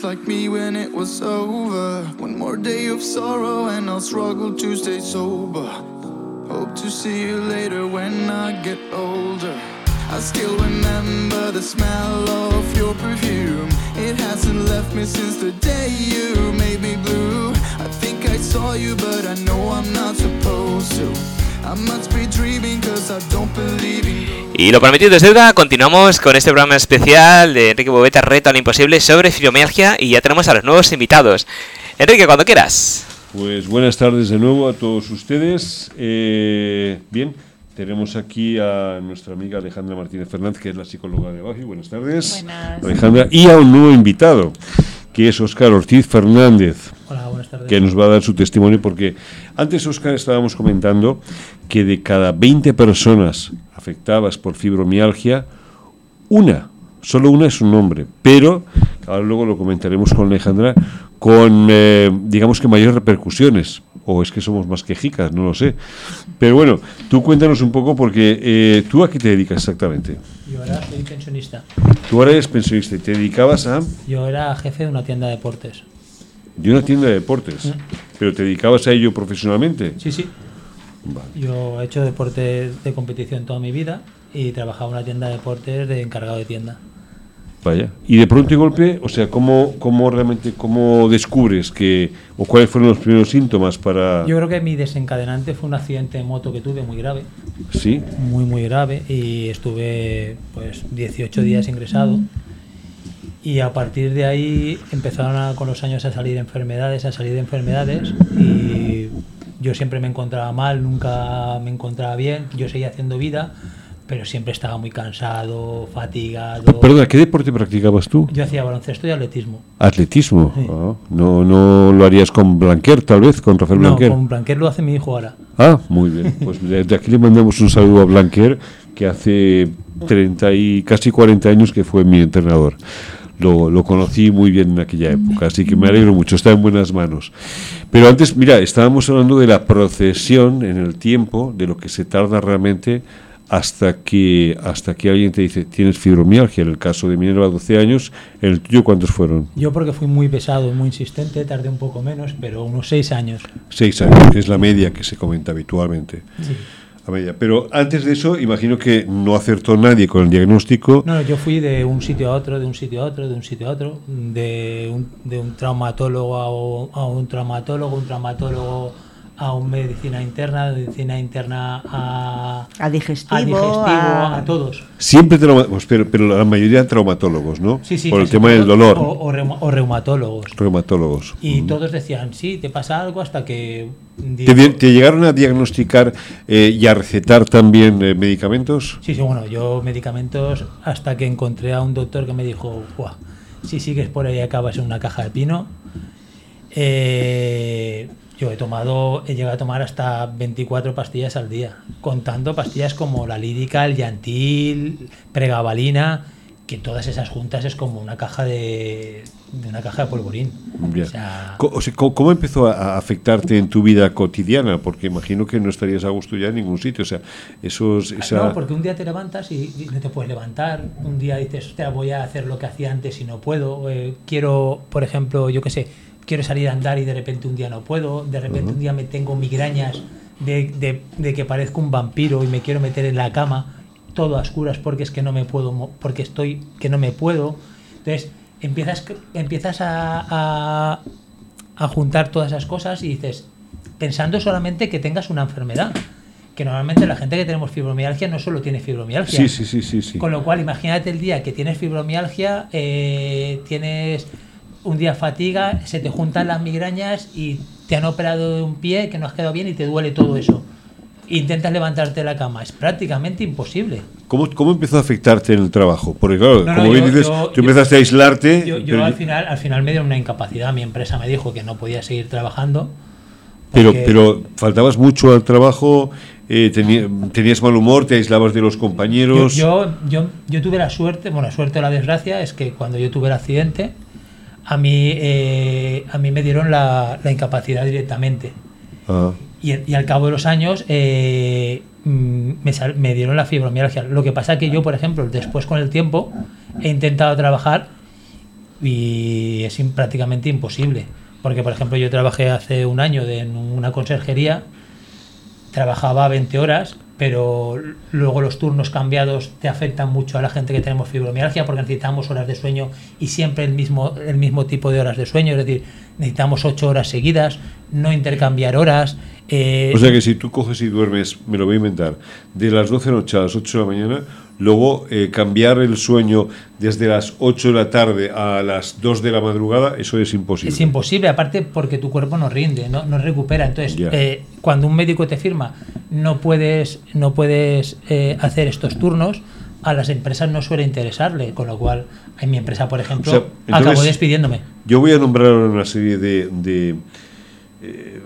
Speaker 5: Like me when it was over. One more day of sorrow and I'll struggle to stay sober. See you later when I get older. I still remember the smell of your perfume. It hasn't left me since the day you made me blue. I think I saw you, but I know I'm not supposed to.
Speaker 4: Y lo prometido es deuda, continuamos con este programa especial de Enrique Bobeta, Reto al Imposible sobre fibromialgia y ya tenemos a los nuevos invitados. Enrique, cuando quieras.
Speaker 1: Pues buenas tardes de nuevo a todos ustedes. Eh, bien, tenemos aquí a nuestra amiga Alejandra Martínez Fernández, que es la psicóloga de Baji. Buenas tardes.
Speaker 6: Buenas.
Speaker 1: Alejandra. Y a un nuevo invitado, que es Óscar Ortiz Fernández.
Speaker 6: Hola, buenas tardes.
Speaker 1: que nos va a dar su testimonio, porque antes, Oscar, estábamos comentando que de cada 20 personas afectadas por fibromialgia, una, solo una es un hombre, pero, ahora luego lo comentaremos con Alejandra, con, eh, digamos que mayores repercusiones, o es que somos más quejicas, no lo sé. Pero bueno, tú cuéntanos un poco, porque eh, tú a qué te dedicas exactamente.
Speaker 6: Yo era soy pensionista.
Speaker 1: Tú ahora eres pensionista y te dedicabas a
Speaker 6: Yo era jefe de una tienda de deportes.
Speaker 1: de una tienda de deportes, pero te dedicabas a ello profesionalmente.
Speaker 6: Sí, sí.
Speaker 1: Vale.
Speaker 6: Yo he hecho deporte de competición toda mi vida y trabajaba en una tienda de deportes de encargado de tienda.
Speaker 1: Vaya. Y de pronto y golpe, o sea, ¿cómo, cómo realmente, cómo descubres que, o cuáles fueron los primeros síntomas para...
Speaker 6: Yo creo que mi desencadenante fue un accidente de moto que tuve muy grave,
Speaker 1: Sí,
Speaker 6: muy muy grave. Y estuve pues 18 días ingresado. Y a partir de ahí empezaron a- con los años a salir enfermedades, a salir enfermedades. Y yo siempre me encontraba mal, nunca me encontraba bien, yo seguía haciendo vida, pero siempre estaba muy cansado, fatigado.
Speaker 1: Perdona, ¿qué deporte practicabas tú?
Speaker 6: Yo hacía baloncesto y atletismo.
Speaker 1: Atletismo.
Speaker 6: Sí.
Speaker 1: Ah, no, no lo harías con Blanquer, tal vez, con Rafael
Speaker 6: No,
Speaker 1: Blanquer.
Speaker 6: con Blanquer lo hace mi hijo ahora.
Speaker 1: Ah, muy bien. Pues desde aquí le mandamos un saludo a Blanquer, que hace 30 y casi 40 años que fue mi entrenador. Lo, lo conocí muy bien en aquella época, así que me alegro mucho, está en buenas manos. Pero antes, mira, estábamos hablando de la procesión en el tiempo, de lo que se tarda realmente hasta que hasta que alguien te dice tienes fibromialgia. En el caso de Minerva, 12 años, en el tuyo, ¿cuántos fueron?
Speaker 6: Yo porque fui muy pesado, muy insistente, tardé un poco menos, pero unos seis años.
Speaker 1: Seis años, que es la media que se comenta habitualmente.
Speaker 6: Sí.
Speaker 1: La media. Pero antes de eso, imagino que no acertó nadie con el diagnóstico.
Speaker 6: No, yo fui de un sitio a otro, de un sitio a otro, de un sitio a otro, de un, de un traumatólogo a a un traumatólogo, un traumatólogo a un medicina interna, de medicina interna a,
Speaker 2: A digestivo,
Speaker 6: a, digestivo,
Speaker 2: a-
Speaker 6: a todos.
Speaker 1: Siempre trauma- pues, pero, pero la mayoría traumatólogos, ¿no?
Speaker 6: Sí, sí,
Speaker 1: Por el tema del dolor.
Speaker 6: O, o reuma- o reumatólogos.
Speaker 1: Reumatólogos.
Speaker 6: Y
Speaker 1: Mm.
Speaker 6: todos decían, sí, te pasa algo hasta que...
Speaker 1: ¿Te,
Speaker 6: digo-
Speaker 1: di- te llegaron a diagnosticar eh, y a recetar también eh, medicamentos?
Speaker 6: Sí, sí, bueno, yo medicamentos hasta que encontré a un doctor que me dijo, Buah, si sigues por ahí acabas en una caja de pino. Eh, yo he tomado, he llegado a tomar hasta 24 pastillas al día, contando pastillas como la lírica, el llantil, pregabalina que todas esas juntas es como una caja de, de una caja de polvorín. O sea,
Speaker 1: ¿cómo, cómo empezó a afectarte en tu vida cotidiana? Porque imagino que no estarías a gusto ya en ningún sitio. O sea, esos, esa...
Speaker 6: No, porque un día te levantas y, y no te puedes levantar. Un día dices, voy a hacer lo que hacía antes y no puedo. Eh, quiero, por ejemplo, yo qué sé, quiero salir a andar y de repente un día no puedo. De repente un día me tengo migrañas de, de- de que parezco un vampiro y me quiero meter en la cama todo a oscuras porque es que no me puedo, porque estoy que no me puedo. Entonces empiezas, empiezas a, a, a juntar todas esas cosas y dices, pensando solamente que tengas una enfermedad. Que normalmente la gente que tenemos fibromialgia no solo tiene fibromialgia.
Speaker 1: Sí, sí, sí, sí. sí.
Speaker 6: Con lo cual, imagínate el día que tienes fibromialgia, eh, tienes un día fatiga, se te juntan las migrañas y te han operado de un pie que no has quedado bien y te duele todo eso. Intentas levantarte de la cama, es prácticamente imposible.
Speaker 1: ¿Cómo, ¿Cómo empezó a afectarte en el trabajo? Porque claro,
Speaker 6: No, no,
Speaker 1: como bien
Speaker 6: yo-
Speaker 1: dices,
Speaker 6: yo-
Speaker 1: tú
Speaker 6: yo-
Speaker 1: empezaste a aislarte.
Speaker 6: Yo, yo al final, al final me dieron una incapacidad. Mi empresa me dijo que no podía seguir trabajando.
Speaker 1: pero, pero faltabas mucho al trabajo, eh, tenías mal humor, te aislabas de los
Speaker 6: Yo,
Speaker 1: compañeros.
Speaker 6: yo, yo, yo tuve la suerte, bueno, la suerte o la desgracia es que cuando yo tuve el accidente, a mí, eh, a mí me dieron la, la incapacidad directamente.
Speaker 1: Ah,
Speaker 6: Y, y al cabo de los años eh, mm, me, sal- me dieron la fibromialgia. Lo que pasa que yo, por ejemplo, después con el tiempo he intentado trabajar y es im- prácticamente imposible. Porque, por ejemplo, yo trabajé hace un año de- en una conserjería, trabajaba 20 horas, pero luego los turnos cambiados te afectan mucho a la gente que tenemos fibromialgia porque necesitamos horas de sueño y siempre el mismo, el mismo tipo de horas de sueño, es decir, necesitamos 8 horas seguidas, no intercambiar horas. eh,
Speaker 1: o sea que si tú coges y duermes, me lo voy a inventar, de las 12 de la noche a las 8 de la mañana, luego eh, cambiar el sueño desde las 8 de la tarde a las 2 de la madrugada, eso es imposible.
Speaker 6: Es imposible, aparte porque tu cuerpo no rinde, no, no recupera. Entonces, eh, cuando un médico te firma, no puedes, no puedes eh, hacer estos turnos, a las empresas no suele interesarle. Con lo cual, en mi empresa, por ejemplo,
Speaker 1: O sea, entonces-
Speaker 6: acabó despidiéndome.
Speaker 1: Yo voy a nombrar una serie de, de, eh,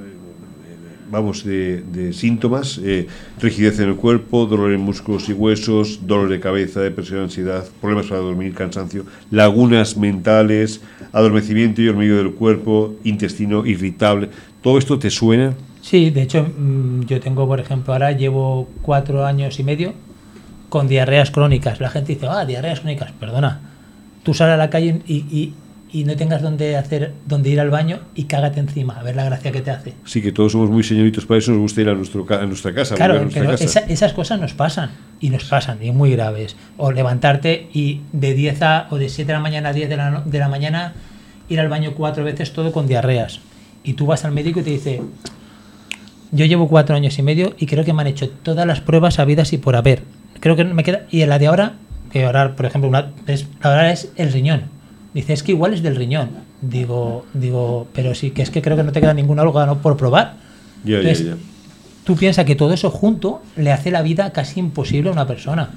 Speaker 1: vamos, de, de síntomas, eh, rigidez en el cuerpo, dolor en músculos y huesos, dolor de cabeza, depresión, ansiedad, problemas para dormir, cansancio, lagunas mentales, adormecimiento y hormigueo del cuerpo, intestino irritable. ¿Todo esto te suena?
Speaker 6: Sí, de hecho, mm, yo tengo, por ejemplo, ahora llevo cuatro años y medio con diarreas crónicas. La gente dice, ah, diarreas crónicas, perdona. Tú sales a la calle y, y- y no tengas dónde hacer, dónde ir al baño y cágate encima, a ver la gracia que te hace.
Speaker 1: Sí, que todos somos muy señoritos, para eso nos gusta ir a, nuestro, a nuestra casa. volver a
Speaker 6: Claro,
Speaker 1: nuestra
Speaker 6: pero
Speaker 1: casa.
Speaker 6: esa- esas cosas nos pasan y nos pasan y muy graves. O levantarte y de 10 a, o de 7 de la mañana a 10 de la, de la mañana ir al baño cuatro veces todo con diarreas. Y tú vas al médico y te dice, yo llevo cuatro años y medio y creo que me han hecho todas las pruebas habidas y por haber. Creo que me queda... Y en la de ahora, que ahora, por ejemplo, una, es, ahora es el riñón. Dice, es que igual es del riñón. Digo, digo, pero sí, que es que creo que no te queda ningún órgano por probar.
Speaker 1: Ya,
Speaker 6: Entonces,
Speaker 1: ya.
Speaker 6: tú piensas que todo eso junto le hace la vida casi imposible a una persona.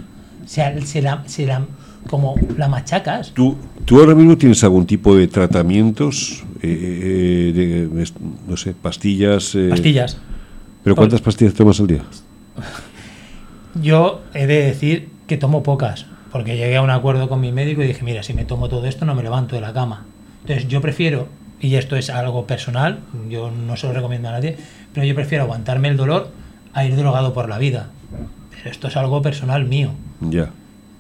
Speaker 6: O sea, se la, se la- como la machacas.
Speaker 1: ¿Tú, ¿Tú ahora mismo tienes algún tipo de tratamientos? eh, eh, de, no sé, pastillas. eh,
Speaker 6: Pastillas.
Speaker 1: ¿Pero cuántas pastillas tomas al día?
Speaker 6: Yo he de decir que tomo pocas, porque llegué a un acuerdo con mi médico y dije, mira, si me tomo todo esto no me levanto de la cama. Entonces yo prefiero, y esto es algo personal, yo no se lo recomiendo a nadie, pero yo prefiero aguantarme el dolor a ir drogado por la vida. Pero esto es algo personal mío.
Speaker 1: Ya.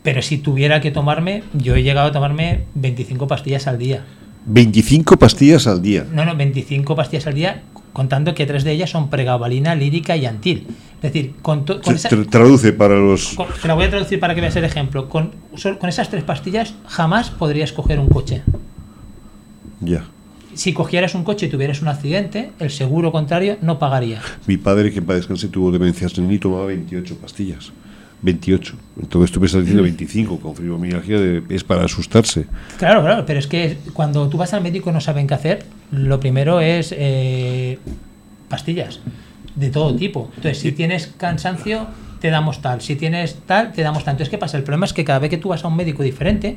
Speaker 6: Pero si tuviera que tomarme, yo he llegado a tomarme 25 pastillas al día.
Speaker 1: 25 pastillas al día.
Speaker 6: No, no, 25 pastillas al día, contando que tres de ellas son pregabalina, lírica y antil. Es decir, con, con
Speaker 1: Se
Speaker 6: esa-
Speaker 1: traduce para los.
Speaker 6: con- te la voy a traducir para que veas el ejemplo. Con, con esas tres pastillas jamás podrías coger un coche.
Speaker 1: Ya.
Speaker 6: Si cogieras un coche y tuvieras un accidente, el seguro contrario no pagaría.
Speaker 1: Mi padre, que para descanse, tuvo demencia senil tomaba 28 pastillas. 28. Todo esto me está diciendo 25 con fibromialgia, de- es para asustarse.
Speaker 6: Claro, claro, pero es que cuando tú vas al médico y no saben qué hacer, lo primero es eh, pastillas de todo tipo. Entonces, si tienes cansancio, te damos tal. Si tienes tal, te damos tal. Entonces, ¿qué pasa? El problema es que cada vez que tú vas a un médico diferente,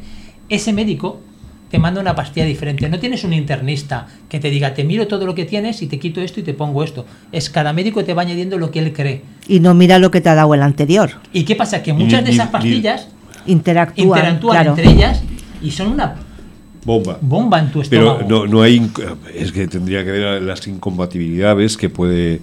Speaker 6: ese médico te manda una pastilla diferente. No tienes un internista que te diga, te miro todo lo que tienes y te quito esto y te pongo esto. Es cada médico te va añadiendo lo que él cree.
Speaker 2: Y no mira lo que te ha dado el anterior.
Speaker 6: ¿Y qué pasa? Que muchas de esas pastillas...
Speaker 2: Interactúan,
Speaker 6: interactúan
Speaker 2: claro.
Speaker 6: entre ellas y son una
Speaker 1: Bomba.
Speaker 6: bomba en tu estómago.
Speaker 1: Pero no, no hay. Es que tendría que haber las incompatibilidades que puede,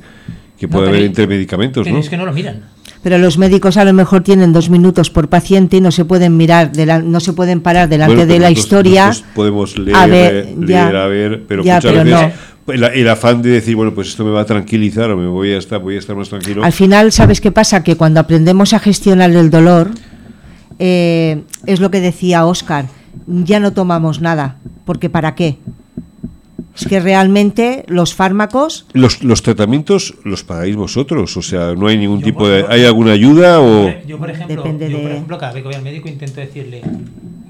Speaker 1: que
Speaker 6: No,
Speaker 1: puede haber entre medicamentos,
Speaker 6: pero
Speaker 1: ¿no?
Speaker 6: es que no lo miran.
Speaker 2: Pero los médicos a lo mejor tienen dos minutos por paciente y no se pueden mirar, delan- no se pueden parar delante
Speaker 1: Bueno,
Speaker 2: de la
Speaker 1: nosotros-
Speaker 2: historia.
Speaker 1: nosotros podemos leer,
Speaker 2: a ver, ya,
Speaker 1: leer, a ver, pero
Speaker 2: ya,
Speaker 1: muchas
Speaker 2: pero
Speaker 1: veces el, el afán de decir, bueno, pues esto me va a tranquilizar o me voy a estar, voy a estar más tranquilo.
Speaker 2: Al final, ¿sabes qué pasa? Que cuando aprendemos a gestionar el dolor, eh, es lo que decía Oscar, ya no tomamos nada, porque ¿para qué? Es que realmente los fármacos,
Speaker 1: Los, los tratamientos los pagáis vosotros, o sea, no hay ningún
Speaker 6: Yo,
Speaker 1: tipo de. ¿Hay alguna ayuda o.?
Speaker 6: Yo, por ejemplo,
Speaker 2: Depende
Speaker 6: yo, por
Speaker 2: de-
Speaker 6: ejemplo, cada vez que voy al médico intento decirle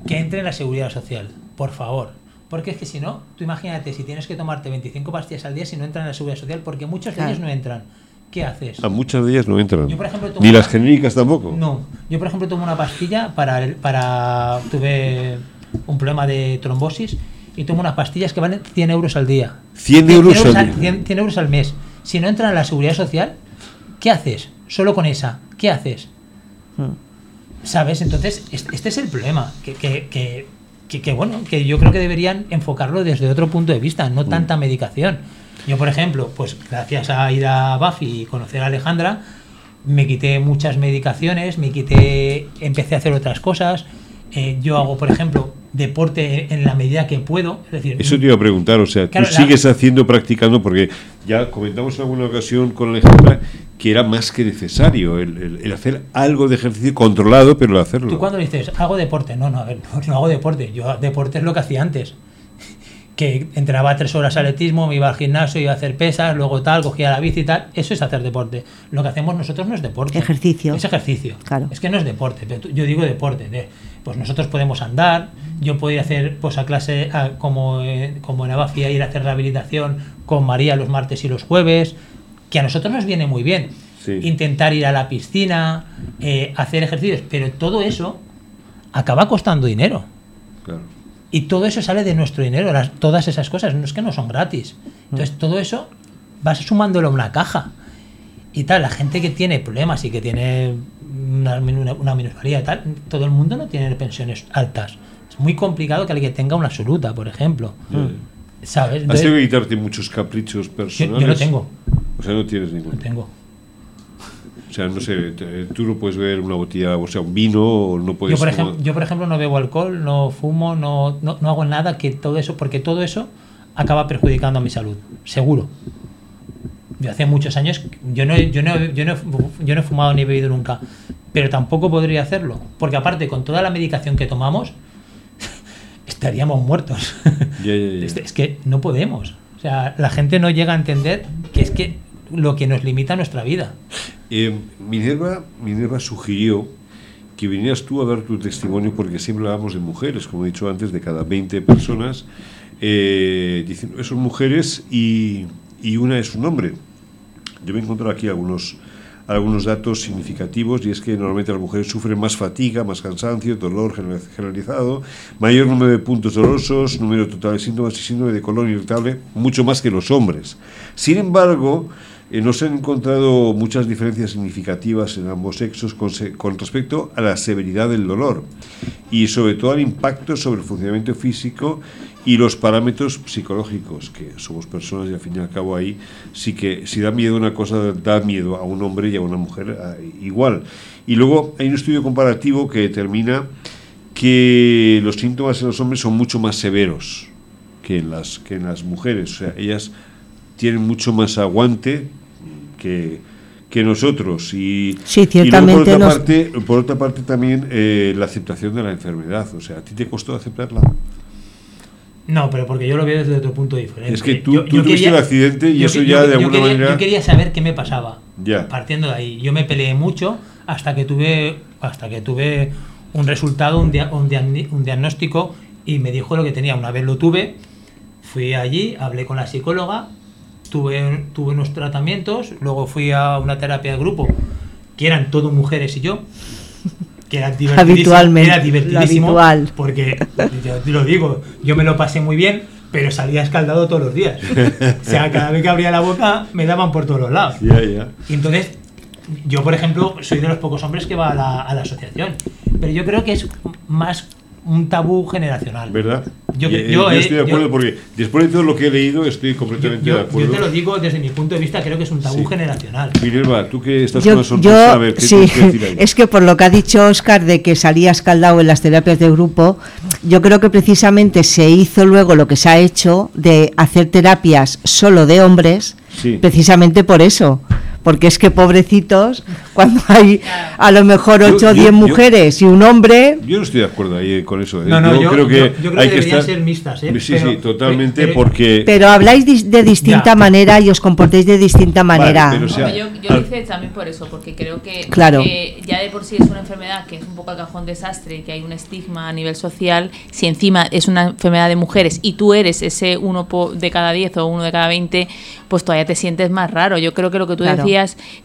Speaker 6: que entre en la seguridad social, por favor. Porque es que si no, tú imagínate, si tienes que tomarte 25 pastillas al día, si no entran en la seguridad social, porque muchos de ellos no entran, ¿qué haces?
Speaker 1: A muchas de ellas no entran.
Speaker 6: Yo, por ejemplo, tomo
Speaker 1: Ni
Speaker 6: una-
Speaker 1: las genéricas tampoco.
Speaker 6: No, yo por ejemplo tomo una pastilla para, el- para tuve un problema de trombosis y tomo unas pastillas que valen 100 euros al día.
Speaker 1: 100 euros al día.
Speaker 6: 100, 100 euros al mes. Si no entran en la seguridad social, ¿qué haces? Solo con esa, ¿qué haces? ¿Sabes? Entonces, es- este es el problema. Que, que, que, que- que, bueno, que yo creo que deberían enfocarlo desde otro punto de vista, no tanta medicación. Yo, por ejemplo, pues gracias a ir a Buffy y conocer a Alejandra, me quité muchas medicaciones, me quité, empecé a hacer otras cosas. Eh, yo hago, por ejemplo, deporte en la medida que puedo. Es decir,
Speaker 1: Eso te iba a preguntar, o sea,
Speaker 6: Claro,
Speaker 1: tú
Speaker 6: la-
Speaker 1: sigues haciendo, practicando, porque ya comentamos en alguna ocasión con Alejandra que era más que necesario el, el- el hacer algo de ejercicio controlado, pero el hacerlo.
Speaker 6: Tú cuando dices, hago deporte, no, no, a ver, no, no hago deporte. Yo deporte es lo que hacía antes. Que entrenaba tres horas al atletismo, me iba al gimnasio, iba a hacer pesas, luego tal, cogía la bici y tal. Eso es hacer deporte. Lo que hacemos nosotros no es deporte.
Speaker 2: Ejercicio.
Speaker 6: Es ejercicio.
Speaker 2: Claro.
Speaker 6: Es que no es deporte. pero tú- yo digo deporte. de- pues nosotros podemos andar, yo puedo ir a hacer pues a clase a- como, eh, como en Abafia, ir a hacer rehabilitación con María los martes y los jueves, que a nosotros nos viene muy bien.
Speaker 1: Sí.
Speaker 6: Intentar ir a la piscina, eh, hacer ejercicios, pero todo eso acaba costando dinero.
Speaker 1: Claro.
Speaker 6: Y todo eso sale de nuestro dinero, las- todas esas cosas, no es que no son gratis. Entonces todo eso vas sumándolo a una caja. Y tal, la gente que tiene problemas y que tiene una, una, una minusvalía y tal, todo el mundo no tiene pensiones altas. Es muy complicado que alguien tenga una absoluta, por ejemplo. ¿Sabes?
Speaker 1: Has
Speaker 6: Entonces,
Speaker 1: tenido que quitarte muchos caprichos
Speaker 6: yo,
Speaker 1: personales.
Speaker 6: yo no tengo,
Speaker 1: O sea, no tienes ninguno.
Speaker 6: no tengo.
Speaker 1: O sea, no sé, tú no puedes ver una botella, o sea, un vino, o no puedes.
Speaker 6: Yo por, ejemplo, yo, por ejemplo, no bebo alcohol, no fumo, no, no, no hago nada que todo eso, porque todo eso acaba perjudicando a mi salud, seguro. Yo hace muchos años, yo no, yo, no, yo, no, yo no he fumado ni he bebido nunca, pero tampoco podría hacerlo, porque aparte con toda la medicación que tomamos, estaríamos muertos. Es, es que no podemos. O sea, la gente no llega a entender que es que lo que nos limita nuestra vida.
Speaker 1: Eh, Minerva, Minerva sugirió que vinieras tú a dar tu testimonio, porque siempre hablamos de mujeres, como he dicho antes, de cada 20 personas, eh, diciendo, son mujeres y, y una es un hombre. Yo me he encontrado aquí algunos, algunos datos significativos y es que normalmente las mujeres sufren más fatiga, más cansancio, dolor general- generalizado, mayor número de puntos dolorosos, número total de síntomas y síndrome de colon irritable, mucho más que los hombres. Sin embargo, eh, no se han encontrado muchas diferencias significativas en ambos sexos con, respecto a la severidad del dolor y sobre todo al impacto sobre el funcionamiento físico y los parámetros psicológicos, que somos personas y al fin y al cabo ahí sí que si da miedo una cosa, da miedo a un hombre y a una mujer ah, igual. Y luego hay un estudio comparativo que determina que los síntomas en los hombres son mucho más severos que en las, que en las mujeres. O sea, ellas tienen mucho más aguante que, que nosotros. Y,
Speaker 2: Sí,
Speaker 1: y luego, por,
Speaker 2: ciertamente
Speaker 1: otra
Speaker 2: nos-
Speaker 1: parte, por otra parte también eh, la aceptación de la enfermedad. O sea, ¿a ti te costó aceptarla?
Speaker 6: No, pero porque yo lo veo desde otro punto diferente.
Speaker 1: Es que tú-
Speaker 6: Yo-
Speaker 1: tú
Speaker 6: yo
Speaker 1: tuviste
Speaker 6: quería-
Speaker 1: el accidente y
Speaker 6: yo
Speaker 1: eso ya
Speaker 6: yo-
Speaker 1: de
Speaker 6: yo
Speaker 1: alguna
Speaker 6: quería-
Speaker 1: manera-
Speaker 6: Yo quería saber qué me pasaba.
Speaker 1: Ya.
Speaker 6: Partiendo de ahí. Yo me peleé mucho hasta que tuve, hasta que tuve un resultado, un, dia- un diagni- un diagnóstico y me dijo lo que tenía. Una vez lo tuve, fui allí, hablé con la psicóloga, tuve, tuve unos tratamientos, luego fui a una terapia de grupo, que eran todo mujeres y yo. Que era divertidísimo,
Speaker 2: Habitualmente,
Speaker 6: era divertidísimo
Speaker 2: habitual.
Speaker 6: porque yo te lo digo, yo me lo pasé muy bien, pero salía escaldado todos los días. O sea, cada vez que abría la boca me daban por todos los lados.
Speaker 1: Ya, ya.
Speaker 6: Y entonces yo, por ejemplo, soy de los pocos hombres que va a la, a la asociación. Pero yo creo que es más un tabú generacional.
Speaker 1: ¿Verdad?
Speaker 6: Yo-
Speaker 1: Y, eh,
Speaker 6: yo, eh,
Speaker 1: estoy de acuerdo
Speaker 6: yo-
Speaker 1: porque después de todo lo que he leído estoy
Speaker 6: Yo,
Speaker 1: completamente
Speaker 6: yo-
Speaker 1: de
Speaker 6: yo
Speaker 1: acuerdo.
Speaker 6: te lo digo desde mi punto de vista, creo que es un tabú
Speaker 1: Sí.
Speaker 6: generacional.
Speaker 1: Minerva, tú que estás
Speaker 2: Yo,
Speaker 1: con la sorpresa, a
Speaker 2: yo
Speaker 1: ver, ¿qué
Speaker 2: sí,
Speaker 1: que decir ahí?
Speaker 2: es que por lo que ha dicho Oscar de que salía escaldado en las terapias de grupo, yo creo que precisamente se hizo luego lo que se ha hecho de hacer terapias solo de hombres,
Speaker 1: Sí.
Speaker 2: precisamente por eso. Porque es que pobrecitos, cuando hay a lo mejor
Speaker 1: Yo-
Speaker 2: 8 o
Speaker 1: yo-
Speaker 2: 10
Speaker 1: yo-
Speaker 2: mujeres y un hombre,
Speaker 1: Yo no estoy de acuerdo ahí con eso. ¿eh?
Speaker 6: No, no, yo-
Speaker 1: creo que
Speaker 6: yo- yo creo
Speaker 1: hay
Speaker 6: que deberían
Speaker 1: estar...
Speaker 6: ser mixtas, ¿eh?
Speaker 1: Sí,
Speaker 6: Pero-
Speaker 1: sí, totalmente,
Speaker 6: pero-
Speaker 1: porque...
Speaker 2: pero habláis de distinta
Speaker 6: Ya.
Speaker 2: manera y os comportéis de distinta
Speaker 1: Vale,
Speaker 2: manera.
Speaker 1: pero o sea,
Speaker 7: Hombre, yo, lo hice también por eso, porque creo que
Speaker 2: Claro.
Speaker 7: eh, ya de por sí es una enfermedad que es un poco al cajón desastre, que hay un estigma a nivel social. Si encima es una enfermedad de mujeres y tú eres ese uno de cada 10 o uno de cada 20, pues todavía te sientes más raro. Yo creo que lo que tú
Speaker 2: Claro.
Speaker 7: decías,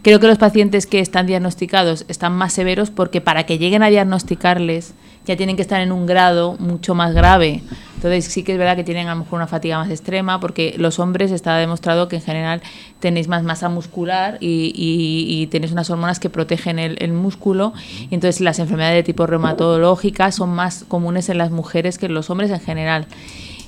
Speaker 7: creo que los pacientes que están diagnosticados están más severos porque para que lleguen a diagnosticarles ya tienen que estar en un grado mucho más grave. Entonces sí que es verdad que tienen a lo mejor una fatiga más extrema porque los hombres está demostrado que en general tenéis más masa muscular y, y- tenéis unas hormonas que protegen el, músculo y entonces las enfermedades de tipo reumatológicas son más comunes en las mujeres que en los hombres en general.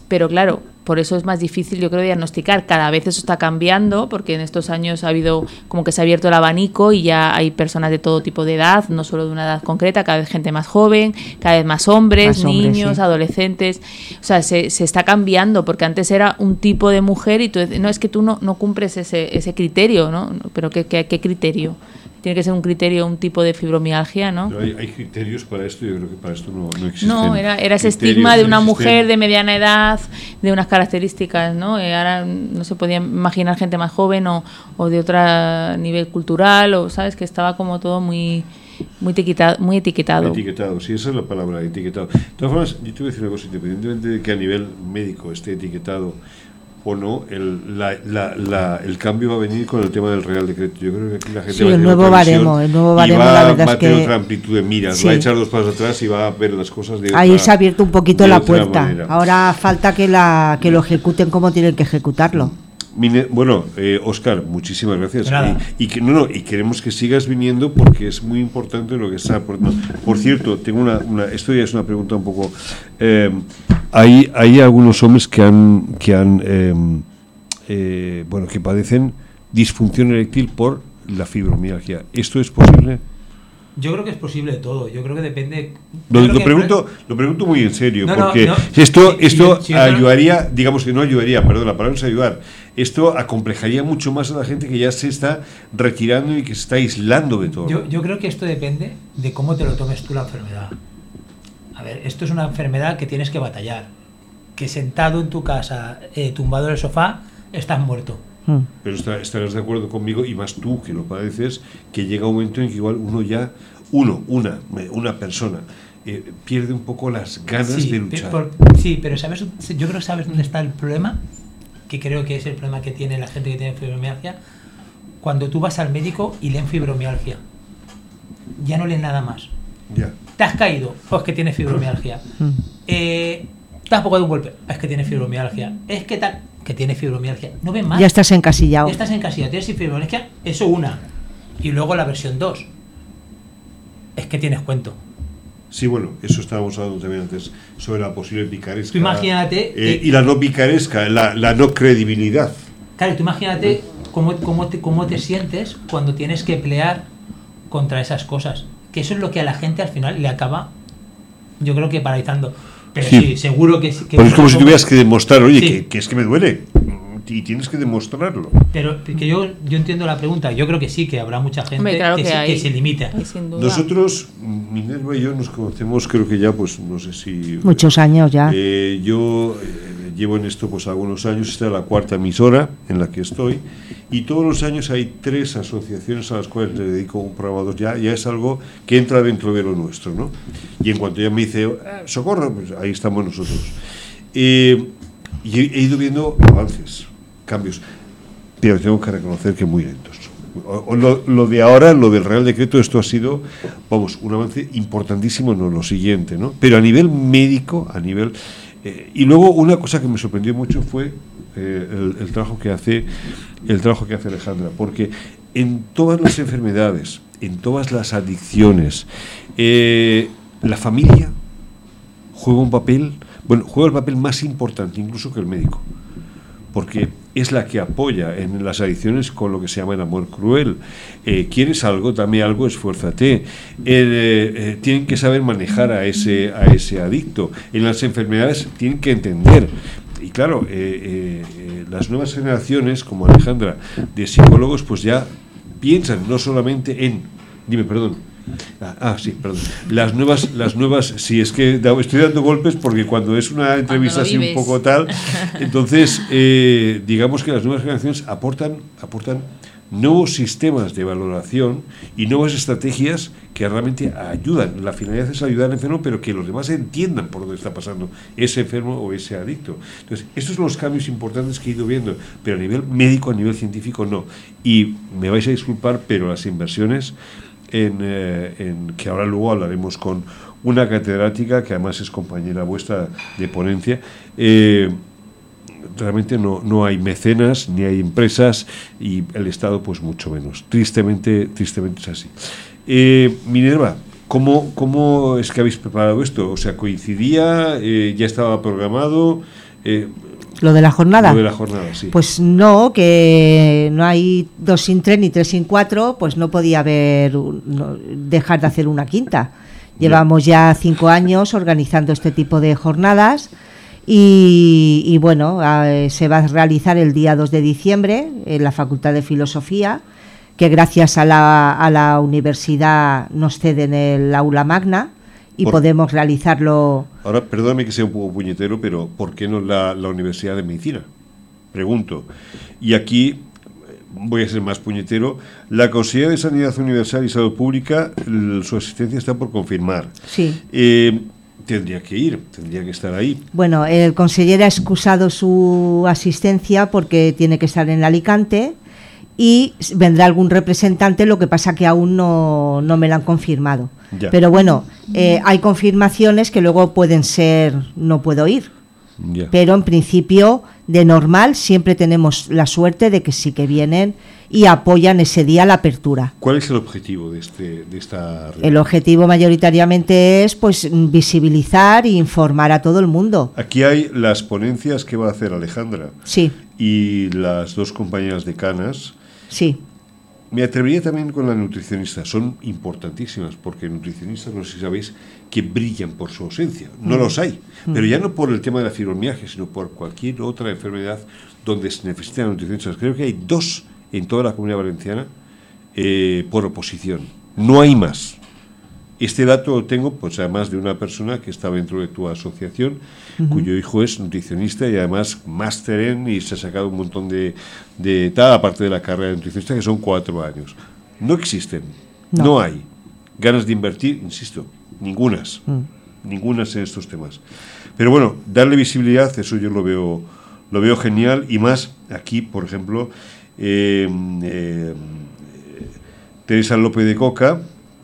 Speaker 7: Pero claro, por eso es más difícil, yo creo, diagnosticar. Cada vez eso está cambiando, porque en estos años ha habido como que se ha abierto el abanico y ya hay personas de todo tipo de edad, no solo de una edad concreta, cada vez gente más joven, cada vez más hombres,
Speaker 2: Más hombres,
Speaker 7: niños,
Speaker 2: sí.
Speaker 7: adolescentes. O sea, se, se está cambiando, porque antes era un tipo de mujer y tú no, es que tú no, no cumples ese, ese criterio, ¿no? Pero ¿qué, qué, qué criterio? Tiene que ser un criterio, un tipo de fibromialgia, ¿no?
Speaker 1: No, hay, hay criterios para esto, yo creo que para esto no, no existen.
Speaker 7: No, era, era ese estigma de una mujer de mediana edad, de unas características, ¿no? Eh, ahora no se podía imaginar gente más joven o, o de otro nivel cultural, o sabes que estaba como todo muy muy etiquetado. Muy etiquetado.
Speaker 1: Etiquetado, sí, esa es la palabra, etiquetado. De todas formas, yo te voy a decir una cosa, independientemente de que a nivel médico esté etiquetado o no, el, la, la, la- el cambio va a venir con el tema del Real Decreto. Yo creo que aquí la gente
Speaker 2: Sí,
Speaker 1: va a
Speaker 2: el nuevo baremo, el nuevo baremo,
Speaker 1: va,
Speaker 2: la verdad
Speaker 1: va a tener
Speaker 2: que-
Speaker 1: otra amplitud de miras,
Speaker 2: Sí.
Speaker 1: va a echar dos pasos atrás y va a ver las cosas de
Speaker 2: ahí
Speaker 1: otra-
Speaker 2: se ha abierto un poquito la puerta.
Speaker 1: manera.
Speaker 2: Ahora falta que, la, que lo ejecuten como tienen que ejecutarlo.
Speaker 1: Mine- Bueno, eh, Oscar, muchísimas gracias. Y, y que, no, no, y queremos que sigas viniendo porque es muy importante lo que está aportando. Por cierto, tengo una, una- esto ya es una pregunta un poco. eh, hay, hay algunos hombres que han, que han, eh, eh, bueno, que padecen disfunción eréctil por la fibromialgia. ¿Esto es posible?
Speaker 6: Yo creo que es posible todo. Yo creo que depende.
Speaker 1: Lo,
Speaker 6: que-
Speaker 1: pregunto, lo pregunto muy en serio,
Speaker 6: No,
Speaker 1: porque
Speaker 6: no.
Speaker 1: esto, esto ayudaría, digamos que no ayudaría, perdón, la palabra es ayudar, esto acomplejaría mucho más a la gente que ya se está retirando y que se está aislando de todo.
Speaker 6: Yo, yo creo que esto depende de cómo te lo tomes tú la enfermedad. A ver, esto es una enfermedad que tienes que batallar. Que sentado en tu casa, eh, tumbado en el sofá, estás muerto.
Speaker 2: Mm.
Speaker 1: Pero está- estarás de acuerdo conmigo, y más tú que lo padeces, que llega un momento en que igual uno ya, uno, una, una persona, eh, pierde un poco las ganas
Speaker 6: Sí,
Speaker 1: de luchar.
Speaker 6: por- sí, pero ¿sabes? yo creo que sabes dónde está el problema, que creo que es el problema que tiene la gente que tiene fibromialgia. Cuando tú vas al médico y leen fibromialgia, ya no leen nada más.
Speaker 1: Ya.
Speaker 6: ¿Te has caído? Pues que tienes fibromialgia.
Speaker 2: Mm.
Speaker 6: Eh, ¿Te has pegado un golpe? Es que tienes fibromialgia. Es que tal, que tienes fibromialgia. No ven más.
Speaker 2: Ya estás encasillado.
Speaker 6: Ya estás en casilla, tienes fibromialgia, eso una. Y luego la versión 2. Es que tienes cuento.
Speaker 1: Sí, bueno, eso estábamos hablando también antes sobre la posible picaresca.
Speaker 6: Tú imagínate
Speaker 1: eh,
Speaker 6: que-
Speaker 1: y la no picaresca, la, la no credibilidad.
Speaker 6: Claro, tú imagínate cómo, cómo, te, cómo te sientes cuando tienes que pelear contra esas cosas. Que eso es lo que a la gente al final le acaba, yo creo que paralizando. Pero
Speaker 1: Sí.
Speaker 6: sí, seguro que que
Speaker 1: Pues es como si tuvieras que demostrar, oye,
Speaker 6: Sí.
Speaker 1: que, que es que me duele. Y tienes que demostrarlo.
Speaker 6: Pero que yo, yo entiendo la pregunta. Yo creo que sí, que habrá mucha gente
Speaker 7: Hombre, claro
Speaker 6: que,
Speaker 7: que
Speaker 6: se,
Speaker 7: hay.
Speaker 6: que se limita.
Speaker 1: Nosotros, Minerva y yo, nos conocemos, creo que ya, pues no sé si.
Speaker 2: Muchos años ya.
Speaker 1: Eh, yo eh, llevo en esto pues algunos años, esta es la cuarta emisora en la que estoy, y todos los años hay tres asociaciones a las cuales le dedico un programa dos, ya, ya es algo que entra dentro de lo nuestro, ¿no? Y en cuanto ya me dice, "Ah, socorro, pues ahí estamos nosotros. Eh, y he ido viendo avances, cambios, pero tengo que reconocer que muy lentos. Lo, de ahora, lo del Real Decreto, esto ha sido, vamos, un avance importantísimo, no lo siguiente, ¿no? Pero a nivel médico, a nivel... eh, y luego una cosa que me sorprendió mucho fue eh, el, el trabajo que hace el trabajo que hace Alejandra, porque en todas las enfermedades, en todas las adicciones, eh, la familia juega un papel, bueno, juega el papel más importante incluso que el médico, porque es la que apoya en las adicciones con lo que se llama el amor cruel. Eh, ¿Quieres algo? Dame algo, esfuérzate. Eh, eh, tienen que saber manejar a ese, a ese adicto. En las enfermedades tienen que entender. Y claro, las nuevas generaciones, como Alejandra, de psicólogos, pues ya piensan no solamente en... Dime, perdón. Ah, ah, sí, perdón. Las nuevas, las nuevas, sí, es que estoy dando golpes porque cuando es una entrevista así un poco tal, entonces eh, digamos que las nuevas generaciones aportan, aportan nuevos sistemas de valoración y nuevas estrategias que realmente ayudan. La finalidad es ayudar al enfermo, pero que los demás entiendan por dónde está pasando ese enfermo o ese adicto. Entonces, estos son los cambios importantes que he ido viendo, pero a nivel médico, a nivel científico, no. Y me vais a disculpar, pero las inversiones eh, en, que ahora luego hablaremos con una catedrática que además es compañera vuestra de ponencia. Eh, realmente no, no hay mecenas ni hay empresas y el Estado pues mucho menos. Tristemente, tristemente es así. Eh, Minerva, ¿cómo, ¿cómo es que habéis preparado esto? O sea, ¿coincidía? ¿Ya estaba programado?
Speaker 2: ¿Lo de la jornada?
Speaker 1: Lo de la jornada, sí.
Speaker 2: Pues no, que no hay dos sin tres ni tres sin cuatro, pues no podía haber, dejar de hacer una quinta. Llevamos ya cinco años organizando este tipo de jornadas y, bueno, se va a realizar el día 2 de diciembre en la Facultad de Filosofía, que gracias a la, a la universidad nos ceden el aula magna y podemos realizarlo.
Speaker 1: Ahora, perdóname que sea un poco puñetero, pero ¿por qué no la, la Universidad de Medicina? Pregunto. Y aquí voy a ser más puñetero, la Consejería de Sanidad Universal y Salud Pública, su asistencia está por confirmar.
Speaker 2: Sí.
Speaker 1: Eh, tendría que ir, tendría que estar ahí.
Speaker 2: Bueno, el consejero ha excusado su asistencia porque tiene que estar en Alicante y vendrá algún representante, lo que pasa que aún no, no me lo han confirmado. Pero bueno, eh, hay confirmaciones que luego pueden ser, no puedo ir. Pero en principio, de normal, siempre tenemos la suerte de que sí que vienen y apoyan ese día la apertura.
Speaker 1: ¿Cuál es el objetivo de, este, de esta
Speaker 2: El objetivo mayoritariamente es pues visibilizar e informar a todo el mundo.
Speaker 1: Aquí hay las ponencias que va a hacer Alejandra.
Speaker 2: Sí.
Speaker 1: Y las dos compañeras de Canas.
Speaker 2: Sí.
Speaker 1: Me atrevería también con la nutricionista. Son importantísimas porque nutricionistas, no sé si sabéis, que brillan por su ausencia. No mm. los hay. Mm. Pero ya no por el tema de la fibromialgia, sino por cualquier otra enfermedad donde se necesitan nutricionistas. Creo que hay dos en toda la comunidad valenciana eh, por oposición. No hay más. Este dato lo tengo, pues además de una persona que está dentro de tu asociación, cuyo hijo es nutricionista y además máster en y se ha sacado un montón de, de tal, aparte de la carrera de nutricionista, que son cuatro años. No existen, no, hay ganas de invertir, insisto, ningunas, mm. ningunas en estos temas. Pero bueno, darle visibilidad, eso yo lo veo, lo veo genial y más aquí, por ejemplo, eh, eh, Teresa López de Coca,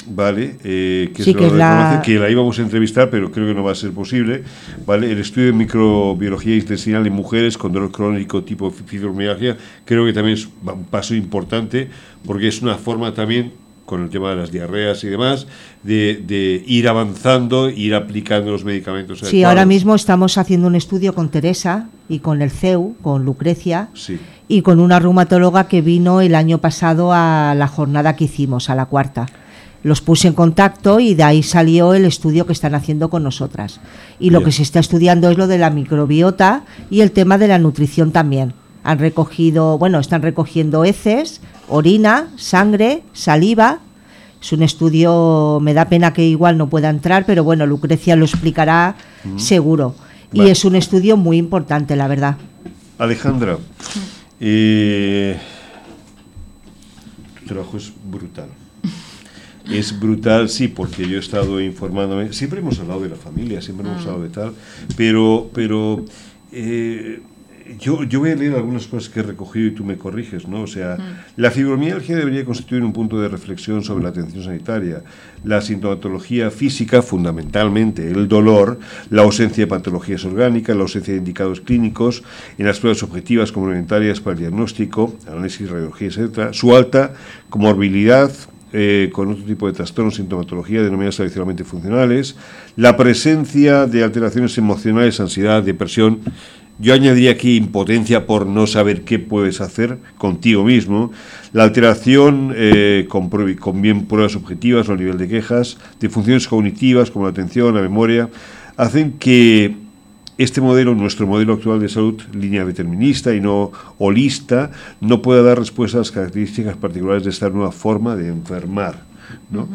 Speaker 1: ¿vale? Eh, que, la... que la íbamos a entrevistar, pero creo que no va a ser posible, ¿vale? El estudio de microbiología intestinal en mujeres con dolor crónico tipo fibromialgia, creo que también es un paso importante, porque es una forma también con el tema de las diarreas y demás, de, ir avanzando, ir aplicando los medicamentos.
Speaker 2: Sí, ahora mismo estamos haciendo un estudio con Teresa y con el CEU, con Lucrecia, y con una reumatóloga que vino el año pasado a la jornada que hicimos, a la cuarta los puse en contacto y de ahí salió el estudio que están haciendo con nosotras. Y lo que se está estudiando es lo de la microbiota y el tema de la nutrición también. Han recogido, bueno, están recogiendo heces, orina, sangre, saliva. Es un estudio, me da pena que igual no pueda entrar, pero bueno, Lucrecia lo explicará mm. seguro. Y es un estudio muy importante, la verdad.
Speaker 1: Alejandra, eh, tu trabajo es brutal. Es brutal, sí, porque yo he estado informándome. Siempre hemos hablado de la familia, siempre hemos mm. hablado de tal, pero, pero eh, yo, yo voy a leer algunas cosas que he recogido y tú me corriges, ¿no? O sea, la fibromialgia debería constituir un punto de reflexión sobre la atención sanitaria. La sintomatología física, fundamentalmente el dolor, la ausencia de patologías orgánicas, la ausencia de indicados clínicos en las pruebas objetivas complementarias para el diagnóstico, análisis, radiología, etcétera, su alta comorbilidad, eh, con otro tipo de trastornos, sintomatología denominadas tradicionalmente funcionales, la presencia de alteraciones emocionales, ansiedad, depresión. Yo añadiría aquí impotencia por no saber qué puedes hacer contigo mismo, la alteración eh, con, con bien pruebas objetivas o a nivel de quejas, de funciones cognitivas como la atención, la memoria, hacen que este modelo, nuestro modelo actual de salud, línea determinista y no holista, no pueda dar respuesta a las características particulares de esta nueva forma de enfermar. ¿no?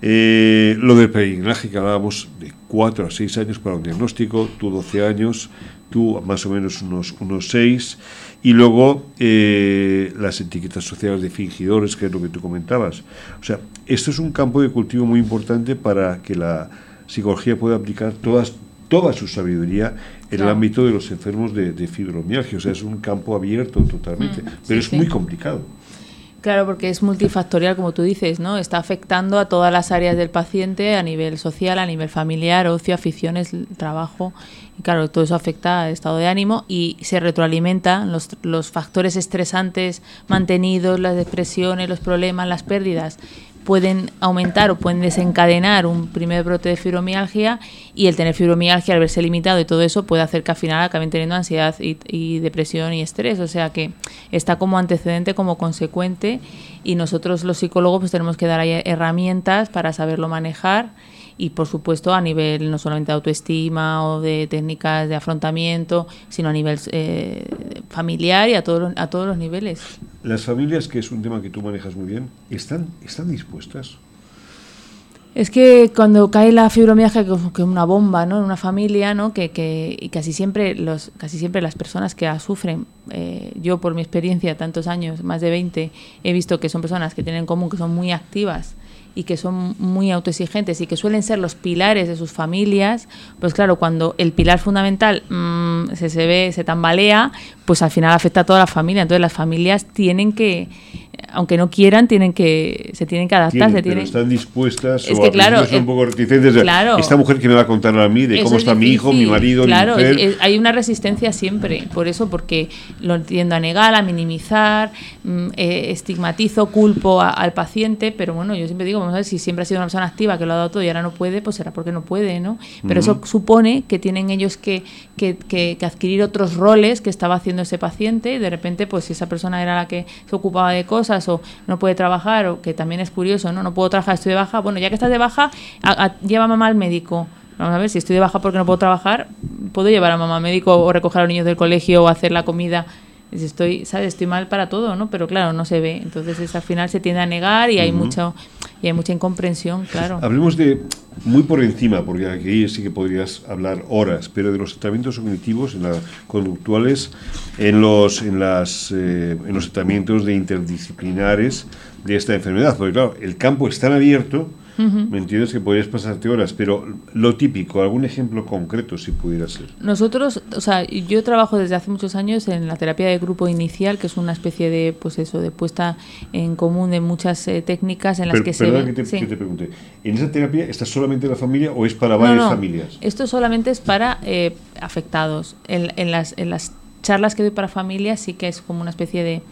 Speaker 1: Eh, lo del peregrinaje que hablábamos de 4 a 6 años para un diagnóstico, tú 12 años, tú más o menos unos, unos 6, y luego eh, las etiquetas sociales de fingidores, que es lo que tú comentabas. O sea, esto es un campo de cultivo muy importante para que la psicología pueda aplicar todas, toda su sabiduría en el ámbito de los enfermos de, de fibromialgia. O sea, es un campo abierto totalmente,
Speaker 7: Mm,
Speaker 1: pero
Speaker 7: sí,
Speaker 1: es
Speaker 7: sí.
Speaker 1: muy complicado.
Speaker 7: Claro, porque es multifactorial, como tú dices, ¿no? Está afectando a todas las áreas del paciente a nivel social, a nivel familiar, ocio, aficiones, trabajo. Y claro, todo eso afecta al estado de ánimo y se retroalimentan los, los factores estresantes mantenidos, las depresiones, los problemas, las pérdidas pueden aumentar o pueden desencadenar un primer brote de fibromialgia y el tener fibromialgia al verse limitado y todo eso puede hacer que al final acaben teniendo ansiedad y, depresión y estrés. O sea que está como antecedente, como consecuente y nosotros los psicólogos pues tenemos que dar ahí herramientas para saberlo manejar y por supuesto a nivel no solamente de autoestima o de técnicas de afrontamiento, sino a nivel eh, familiar y a todos los- a todos los niveles.
Speaker 1: Las familias, que es un tema que tú manejas muy bien, ¿están, están dispuestas?
Speaker 7: Es que cuando cae la fibromialgia que que es una bomba, ¿no? En una familia, ¿no? Que, que y casi siempre los casi siempre las personas que la sufren, eh, yo por mi experiencia tantos años, más de 20, he visto que son personas que tienen en común que son muy activas y que son muy autoexigentes y que suelen ser los pilares de sus familias, pues claro, cuando el pilar fundamental mm, se, se ve, se tambalea, pues al final afecta a toda la familia. Entonces las familias tienen que, aunque no quieran, tienen que, se tienen que adaptar,
Speaker 1: Tienen,
Speaker 7: se
Speaker 1: pero están dispuestas
Speaker 7: Es
Speaker 1: o
Speaker 7: que claro,
Speaker 1: son un
Speaker 7: eh,
Speaker 1: poco reticentes de,
Speaker 7: claro.
Speaker 1: esta mujer que me va a contar a mí de cómo
Speaker 7: es
Speaker 1: está mi hijo, mi marido,
Speaker 7: claro,
Speaker 1: mi mujer.
Speaker 7: es- es- hay una resistencia siempre, por eso, porque lo tiendo a negar, a minimizar, mm, eh, estigmatizo, culpo a- al paciente, pero bueno, yo siempre digo, vamos a ver, si siempre ha sido una persona activa que lo ha dado todo y ahora no puede, pues será porque no puede, ¿no? Pero eso supone que tienen ellos que, que- que- que adquirir otros roles que estaba haciendo ese paciente y de repente, pues si esa persona era la que se ocupaba de cosas o no puede trabajar o que también es curioso, ¿no? No puedo trabajar, estoy de baja, bueno, ya que estás de baja, lleva a mamá al médico. Vamos a ver, si estoy de baja porque no puedo trabajar, puedo llevar a mamá al médico o recoger a los niños del colegio o hacer la comida. Estoy, ¿sabes? Estoy mal para todo, ¿no? Pero claro, no se ve. Entonces es, al final se tiende a negar y hay mucho y hay mucha incomprensión, claro.
Speaker 1: Hablemos de, muy por encima, porque aquí sí que podrías hablar horas, pero de los tratamientos cognitivos, en la- conductuales, en los, en, las, eh, en los tratamientos de interdisciplinares de esta enfermedad. Porque claro, el campo es tan abierto, ¿me entiendes? Que podrías pasarte horas, pero lo típico, algún ejemplo concreto si pudiera ser.
Speaker 7: Nosotros, o sea, yo trabajo desde hace muchos años en la terapia de grupo inicial, que es una especie de, pues eso, de puesta en común de muchas eh, técnicas en las
Speaker 1: Pero,
Speaker 7: que se
Speaker 1: que te,
Speaker 7: sí.
Speaker 1: que te pregunte, ¿en esa terapia está solamente la familia o es para
Speaker 7: No,
Speaker 1: varias
Speaker 7: no,
Speaker 1: familias?
Speaker 7: Esto solamente es para eh, afectados. En, en las, en las charlas que doy para familias sí que es como una especie de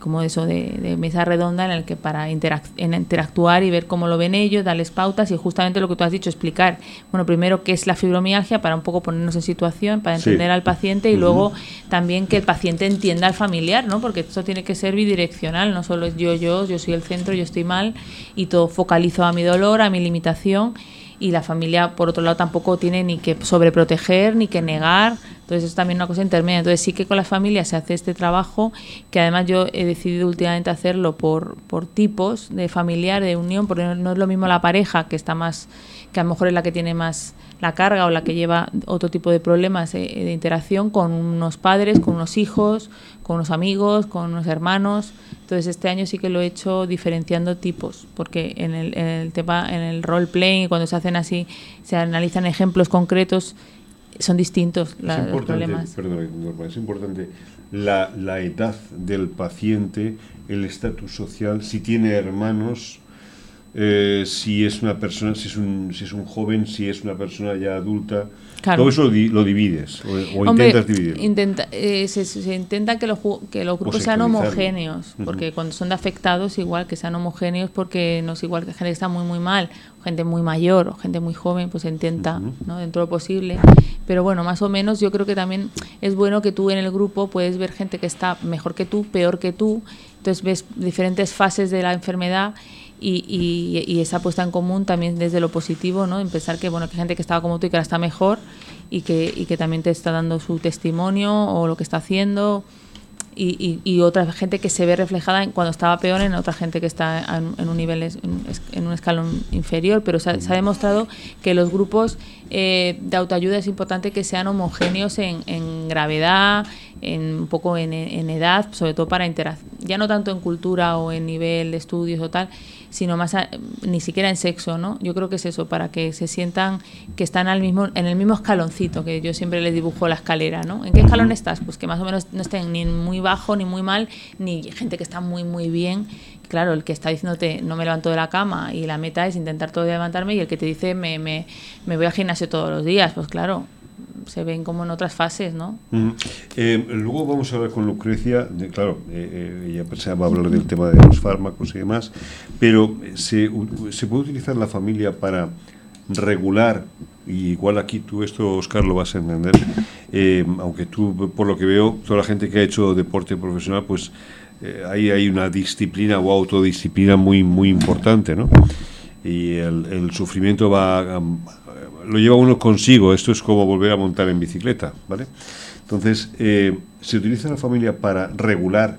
Speaker 7: como eso de, de mesa redonda en el que para interac- en interactuar y ver cómo lo ven ellos, darles pautas y justamente lo que tú has dicho, explicar, bueno, primero qué es la fibromialgia para un poco ponernos en situación, para
Speaker 1: Sí.
Speaker 7: entender al paciente y luego también que el paciente entienda al familiar, ¿no? Porque esto tiene que ser bidireccional, no solo es yo, yo, yo soy el centro, yo estoy mal y todo focalizo a mi dolor, a mi limitación y la familia por otro lado tampoco tiene ni que sobreproteger ni que negar. Entonces es también una cosa intermedia. Entonces sí que con las familias se hace este trabajo que además yo he decidido últimamente hacerlo por, por tipos de familiar de unión porque no, es lo mismo la pareja que está más que a lo mejor es la que tiene más la carga o la que lleva otro tipo de problemas eh, de interacción con unos padres con unos hijos con unos amigos con unos hermanos entonces este año sí que lo he hecho diferenciando tipos, porque en el, en el tema, en el role playing, cuando se hacen así, se analizan ejemplos concretos, son distintos
Speaker 1: Es
Speaker 7: la- los
Speaker 1: importante,
Speaker 7: problemas.
Speaker 1: perdona, Norma, es importante la, la edad del paciente, el estatus social, si tiene hermanos, eh, si es una persona, si es un, si es un joven, si es una persona ya adulta.
Speaker 7: Claro.
Speaker 1: Todo eso lo, di- lo divides o, o
Speaker 7: Hombre,
Speaker 1: intentas dividirlo.
Speaker 7: intenta- eh, se, se intenta que los, que los grupos sean homogéneos, porque cuando son de afectados igual que sean homogéneos porque no es igual que gente que está muy muy mal, o gente muy mayor o gente muy joven, pues se intenta, ¿no? dentro de lo posible. Pero bueno, más o menos yo creo que también es bueno que tú en el grupo puedes ver gente que está mejor que tú, peor que tú, entonces ves diferentes fases de la enfermedad y, y- esa puesta en común también desde lo positivo, ¿no? En pensar que, bueno, que hay gente que estaba como tú y que ahora está mejor y que, y que también te está dando su testimonio o lo que está haciendo y, otra gente que se ve reflejada en cuando estaba peor en otra gente que está en, en un nivel en, un escalón inferior pero se ha, demostrado que los grupos eh, de autoayuda es importante que sean homogéneos en, gravedad en un poco en, edad sobre todo para interacción ya no tanto en cultura o en nivel de estudios o tal sino más a- ni siquiera en sexo no yo creo que es eso para que se sientan que están al mismo en el mismo escaloncito que yo siempre les dibujo la escalera no en qué escalón estás pues que más o menos no estén ni muy bajo ni muy mal ni gente que está muy muy bien. Claro el que está diciéndote no me levanto de la cama y la meta es intentar todo levantarme y el que te dice me, me, me voy al gimnasio todos los días pues claro se ven como en otras fases no
Speaker 1: Ujú. Eh, luego vamos a hablar con Lucrecia, de- claro, eh, eh, ella pensaba hablar del tema de los fármacos y demás, pero eh, se, se puede utilizar la familia para regular, y igual aquí tú esto, Oscar, lo vas a entender, eh, aunque tú, por lo que veo, toda la gente que ha hecho deporte profesional, pues eh, ahí hay una disciplina o autodisciplina muy, muy importante, ¿no? Y el, el sufrimiento va, am, lo lleva uno consigo, esto es como volver a montar en bicicleta, ¿vale? Entonces, eh, se utiliza la familia para regular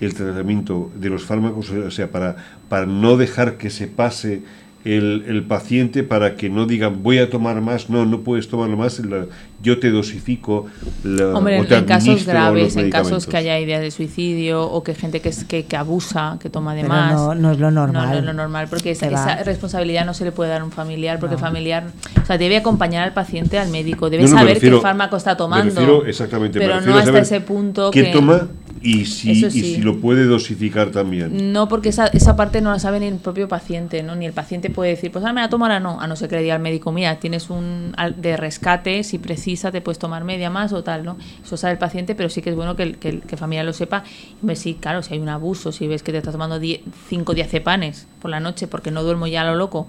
Speaker 1: el tratamiento de los fármacos, o sea, para, para no dejar que se pase el, el paciente, para que no digan voy a tomar más, no, no puedes tomarlo más, la- yo te dosifico. la-
Speaker 7: Hombre,
Speaker 1: o
Speaker 7: en,
Speaker 1: te
Speaker 7: en casos graves, en casos que haya ideas de suicidio o que gente que, es- que, que abusa, que toma de
Speaker 2: Pero
Speaker 7: más.
Speaker 2: no- no es lo normal.
Speaker 7: No, no es lo normal, porque esa, responsabilidad no se le puede dar a un familiar, porque
Speaker 2: No.
Speaker 7: familiar, o sea, debe acompañar al paciente al médico, debe
Speaker 1: No, no, me
Speaker 7: saber
Speaker 1: refiero-
Speaker 7: qué fármaco está tomando.
Speaker 1: Me refiero, exactamente, me
Speaker 7: pero
Speaker 1: refiero
Speaker 7: no hasta ese punto
Speaker 1: qué
Speaker 7: que
Speaker 1: toma y si,
Speaker 7: Eso
Speaker 1: y
Speaker 7: sí.
Speaker 1: si lo puede dosificar también.
Speaker 7: No, porque esa, esa parte no la sabe ni el propio paciente, ¿no? Ni el paciente puede decir, pues ahora me la tomo, ahora no. A no ser que le diga al médico, mira, tienes un de rescate, si precisa te puedes tomar media más o tal, ¿no? Eso sabe el paciente, pero sí que es bueno que el, que el- que el familiar lo sepa. Y hombre, sí, claro, si hay un abuso, si ves que te estás tomando 5 diazepanes por la noche porque no duermo ya a lo loco,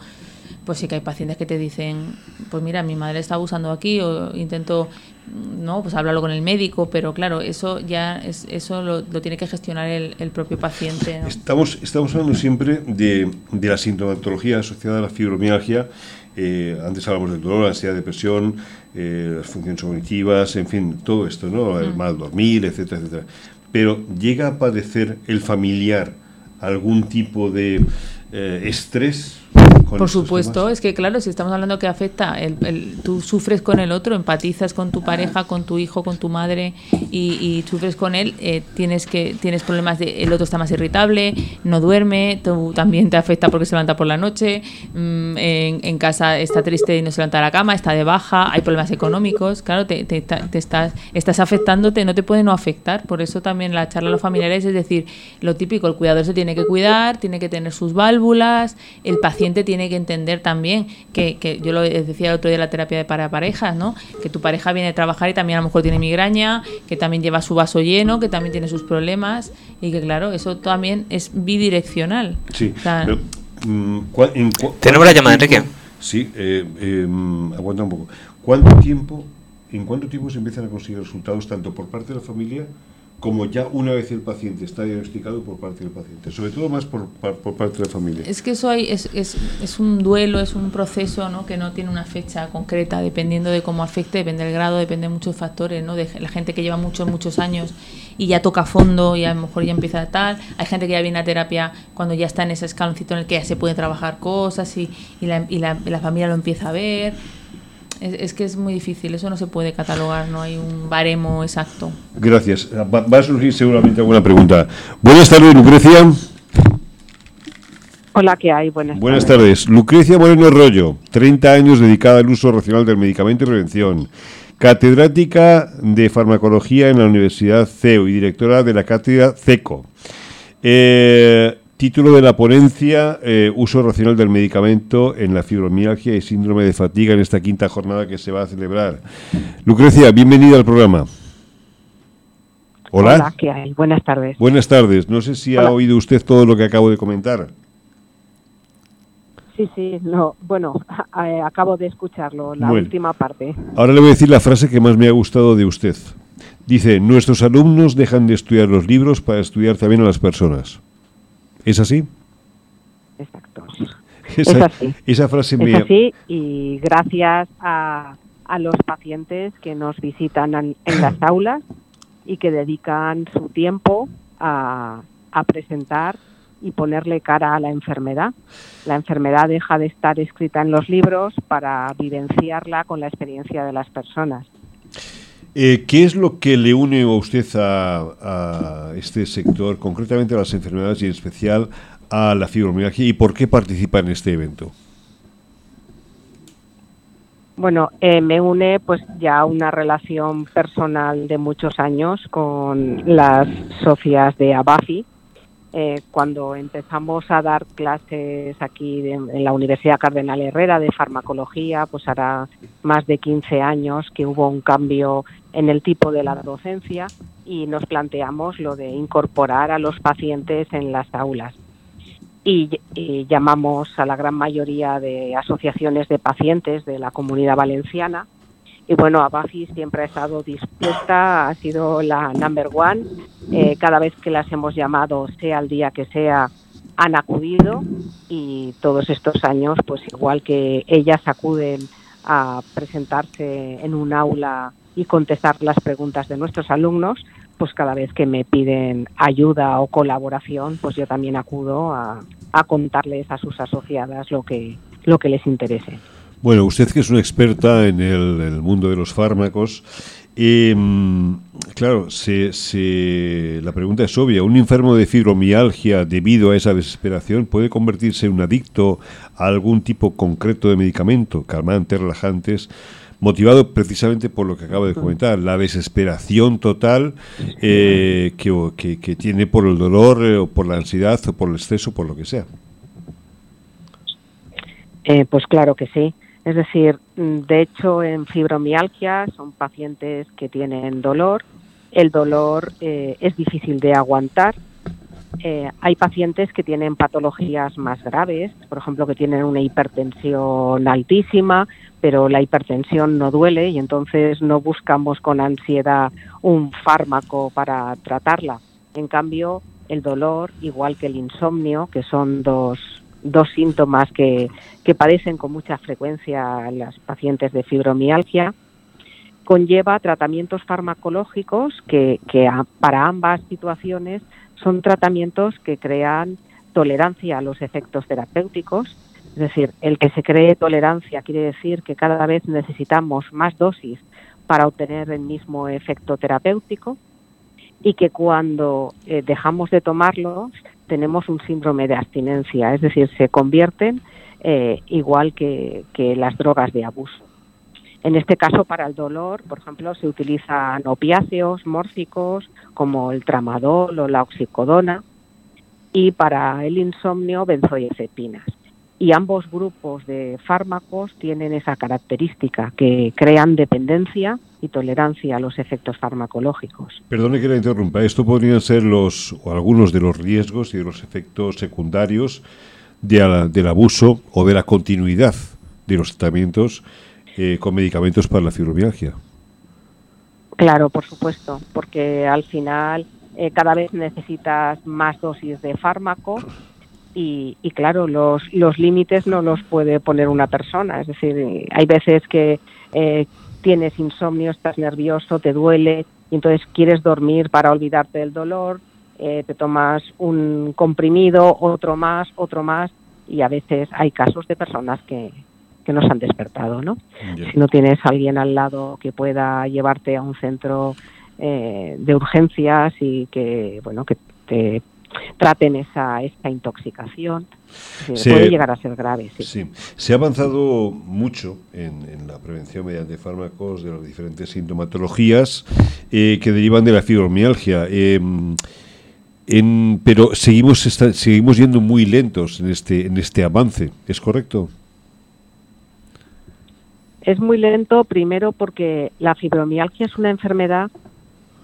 Speaker 7: pues sí que hay pacientes que te dicen, pues mira, mi madre está abusando aquí o intento, no, pues hablarlo con el médico, pero claro, eso ya es, eso lo, lo tiene que gestionar el, el propio paciente. ¿no?
Speaker 1: Estamos, estamos hablando siempre de, de la sintomatología asociada a la fibromialgia. Eh, antes hablamos del dolor, ansiedad, depresión, eh, las funciones cognitivas, en fin, todo esto, ¿no? El mal dormir, etcétera, etcétera. Pero llega a padecer el familiar algún tipo de eh, estrés. Con
Speaker 7: Por supuesto,
Speaker 1: temas?
Speaker 7: es que claro, si estamos hablando que afecta, el, el- tú sufres con el otro, empatizas con tu pareja, con tu hijo, con tu madre y, y sufres con él, eh, tienes que tienes problemas de, el otro está más irritable, no duerme, tú también te afecta porque se levanta por la noche, mm, en, en casa está triste y no se levanta de la cama, está de baja, hay problemas económicos, claro, te, te- te estás, estás afectándote, no te puede no afectar, por eso también la charla a los familiares es decir, lo típico, el cuidador se tiene que cuidar, tiene que tener sus válvulas, el paciente tiene que entender también que, que yo lo decía el otro día la terapia de para parejas, ¿no? Que tu pareja viene a trabajar y también a lo mejor tiene migraña, que también lleva su vaso lleno, que también tiene sus problemas y que claro, eso también es bidireccional.
Speaker 1: Sí,
Speaker 7: O sea,
Speaker 1: pero, mm, ¿cuá- en cua-
Speaker 4: Tenemos la llamada, Enrique.
Speaker 1: Sí, eh, eh, mm, aguanta un poco. ¿Cuánto tiempo, en cuánto tiempo se empiezan a conseguir resultados tanto por parte de la familia como ya una vez el paciente está diagnosticado por parte del paciente? Sobre todo más por, por parte de la familia.
Speaker 7: Es que eso hay, es, es, es un duelo, es un proceso ¿no? que no tiene una fecha concreta, dependiendo de cómo afecte, depende del grado, depende de muchos factores, ¿no? de la gente que lleva muchos, muchos años y ya toca fondo y a lo mejor ya empieza tal. Hay gente que ya viene a terapia cuando ya está en ese escaloncito en el que ya se puede trabajar cosas y, y, la, y la- la familia lo empieza a ver. Es, es que es muy difícil, eso no se puede catalogar, no hay un baremo exacto.
Speaker 1: Gracias. Va, va a surgir seguramente alguna pregunta. Buenas tardes, Lucrecia.
Speaker 8: Hola, ¿qué hay? Buenas,
Speaker 1: Buenas tardes. Lucrecia Moreno Arroyo, 30 años dedicada al uso racional del medicamento y prevención. catedrática de farmacología en la Universidad CEU y directora de la cátedra CECO. Eh, título de la ponencia, eh, uso racional del medicamento en la fibromialgia y síndrome de fatiga en esta quinta jornada que se va a celebrar. Lucrecia, bienvenida al programa. Hola.
Speaker 8: ¿qué hay? Buenas tardes.
Speaker 1: Buenas tardes. No sé si ha oído usted todo lo que acabo de comentar.
Speaker 8: Sí, sí, no. Bueno, eh, acabo de escucharlo, la última parte.
Speaker 1: Ahora le voy a decir la frase que más me ha gustado de usted. Dice, nuestros alumnos dejan de estudiar los libros para estudiar también a las personas. ¿Es así?
Speaker 8: Exacto.
Speaker 1: Esa, es así. Esa frase
Speaker 8: es así y gracias a, a, los pacientes que nos visitan en, las aulas y que dedican su tiempo a, a presentar y ponerle cara a la enfermedad. La enfermedad deja de estar escrita en los libros para vivenciarla con la experiencia de las personas.
Speaker 1: Eh, ¿Qué es lo que le une a usted a, este sector, concretamente a las enfermedades y en especial a la fibromialgia y por qué participa en este evento?
Speaker 8: Bueno, eh, me une pues ya una relación personal de muchos años con las socias de Abafi, eh, cuando empezamos a dar clases aquí en la Universidad Cardenal Herrera de farmacología, pues hará más de 15 años que hubo un cambio en el tipo de la docencia y nos planteamos lo de incorporar a los pacientes en las aulas. Y, y, llamamos a la gran mayoría de asociaciones de pacientes de la comunidad valenciana y bueno, Abafi siempre ha estado dispuesta, ha sido la number one. Eh, cada vez que las hemos llamado, sea el día que sea, han acudido y todos estos años, pues igual que ellas acuden a presentarse en un aula y contestar las preguntas de nuestros alumnos, pues cada vez que me piden ayuda o colaboración, pues yo también acudo a, a contarles a sus asociadas lo que, lo que les interese.
Speaker 1: Bueno, usted que es una experta en el, mundo de los fármacos, em, claro, se, la pregunta es obvia. ¿Un enfermo de fibromialgia debido a esa desesperación puede convertirse en un adicto a algún tipo concreto de medicamento, calmantes, relajantes? Motivado precisamente por lo que acabo de comentar, la desesperación total eh, que, que, tiene por el dolor eh, o por la ansiedad o por el estrés o por lo que sea.
Speaker 8: Eh, pues claro que sí. Es decir, de hecho, en fibromialgia son pacientes que tienen dolor. El dolor eh, es difícil de aguantar. Eh, hay pacientes que tienen patologías más graves, por ejemplo, que tienen una hipertensión altísima, pero la hipertensión no duele y entonces no buscamos con ansiedad un fármaco para tratarla. En cambio, el dolor, igual que el insomnio, que son dos dos síntomas que, que padecen con mucha frecuencia las pacientes de fibromialgia, conlleva tratamientos farmacológicos que, que para ambas situaciones son tratamientos que crean tolerancia a los efectos terapéuticos. Es decir, el que se cree tolerancia quiere decir que cada vez necesitamos más dosis para obtener el mismo efecto terapéutico y que cuando eh, dejamos de tomarlos tenemos un síndrome de abstinencia, es decir, se convierten eh, igual que, las drogas de abuso. En este caso, para el dolor, por ejemplo, se utilizan opiáceos mórficos como el tramadol o la oxicodona y para el insomnio benzoiazepinas. Y ambos grupos de fármacos tienen esa característica que crean dependencia y tolerancia a los efectos farmacológicos.
Speaker 1: Perdone que la interrumpa, esto podrían ser los o algunos de los riesgos y de los efectos secundarios del abuso o de la continuidad de los tratamientos eh, con medicamentos para la fibromialgia.
Speaker 8: Claro, por supuesto, porque al final eh, cada vez necesitas más dosis de fármaco y, claro, los, los límites no los puede poner una persona. Es decir, hay veces que eh, tienes insomnio, estás nervioso, te duele y entonces quieres dormir para olvidarte del dolor, eh, te tomas un comprimido, otro más, otro más y a veces hay casos de personas que, que no se han despertado, ¿no? Si no tienes a alguien al lado que pueda llevarte a un centro eh, de urgencias y que, bueno, que te traten esa, esta intoxicación. Sí. Puede llegar a ser grave, sí.
Speaker 1: Sí, se ha avanzado mucho en, en la prevención mediante fármacos de las diferentes sintomatologías eh, que derivan de la fibromialgia. eh, en- pero seguimos seguimos yendo muy lentos en este en este avance, ¿es correcto?
Speaker 8: Es muy lento, primero porque la fibromialgia es una enfermedad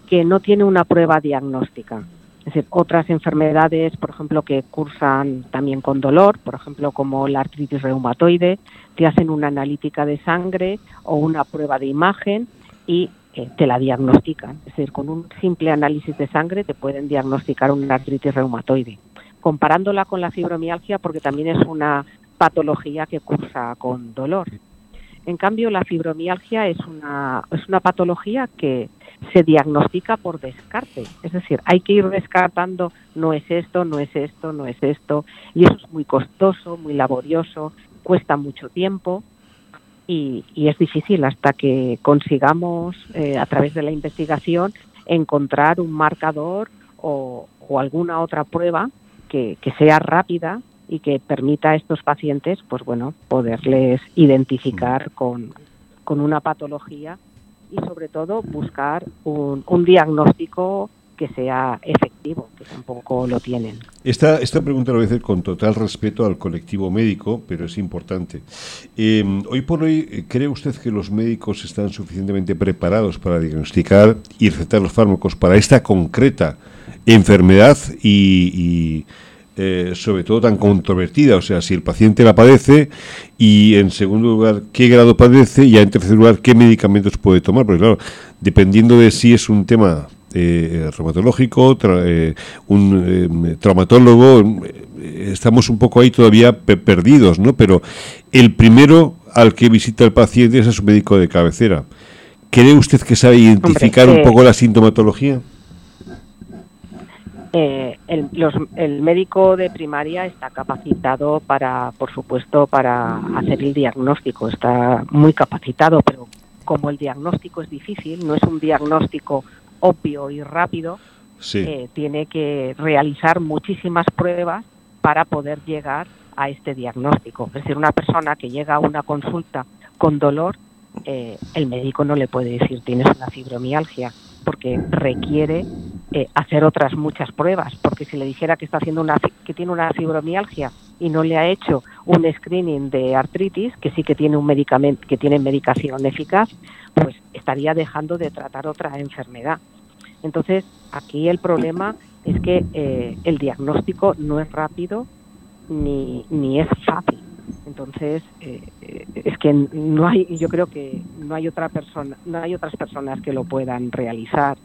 Speaker 8: que no tiene una prueba diagnóstica. Es decir, otras enfermedades, por ejemplo, que cursan también con dolor, por ejemplo, como la artritis reumatoide, te hacen una analítica de sangre o una prueba de imagen y eh, te la diagnostican. Es decir, con un simple análisis de sangre te pueden diagnosticar una artritis reumatoide. Comparándola con la fibromialgia, porque también es una patología que cursa con dolor. En cambio, la fibromialgia es una, es una patología que se diagnostica por descarte. Es decir, hay que ir descartando, no es esto, no es esto, no es esto. Y eso es muy costoso, muy laborioso, cuesta mucho tiempo y, y es difícil hasta que consigamos, eh, a través de la investigación, encontrar un marcador o, o alguna otra prueba que, que sea rápida y que permita a estos pacientes, pues bueno, poderles identificar con, con una patología y sobre todo buscar un, un diagnóstico que sea efectivo, que tampoco lo tienen.
Speaker 1: Esta, esta pregunta lo voy a hacer con total respeto al colectivo médico, pero es importante. Eh, hoy por hoy, eh, ¿cree usted que los médicos están suficientemente preparados para diagnosticar y recetar los fármacos para esta concreta enfermedad y, y, eh, sobre todo tan controvertida? O sea, si el paciente la padece y en segundo lugar, qué grado padece y en tercer lugar, qué medicamentos puede tomar. Porque claro, dependiendo de si es un tema eh, reumatológico, tra- eh, un eh, traumatólogo, estamos un poco ahí todavía pe- perdidos, ¿no? Pero el primero al que visita el paciente es a su médico de cabecera. ¿Cree usted que sabe identificar
Speaker 8: Hombre,
Speaker 1: un poco la sintomatología?
Speaker 8: Eh, el, los- el médico de primaria está capacitado para, por supuesto, para hacer el diagnóstico. Está muy capacitado, pero como el diagnóstico es difícil, no es un diagnóstico obvio y rápido,
Speaker 1: Sí.
Speaker 8: eh, tiene que realizar muchísimas pruebas para poder llegar a este diagnóstico. Es decir, una persona que llega a una consulta con dolor, eh, el médico no le puede decir tienes una fibromialgia, porque requiere eh, hacer otras muchas pruebas, porque si le dijera que está haciendo una que tiene una fibromialgia y no le ha hecho un screening de artritis, que sí que tiene un medicamento, que tiene medicación eficaz, pues estaría dejando de tratar otra enfermedad. Entonces, aquí el problema es que eh, el diagnóstico no es rápido ni, ni es fácil. Entonces, eh, eh, es que no hay, yo creo que no hay otra persona, no hay otras personas que lo puedan realizar.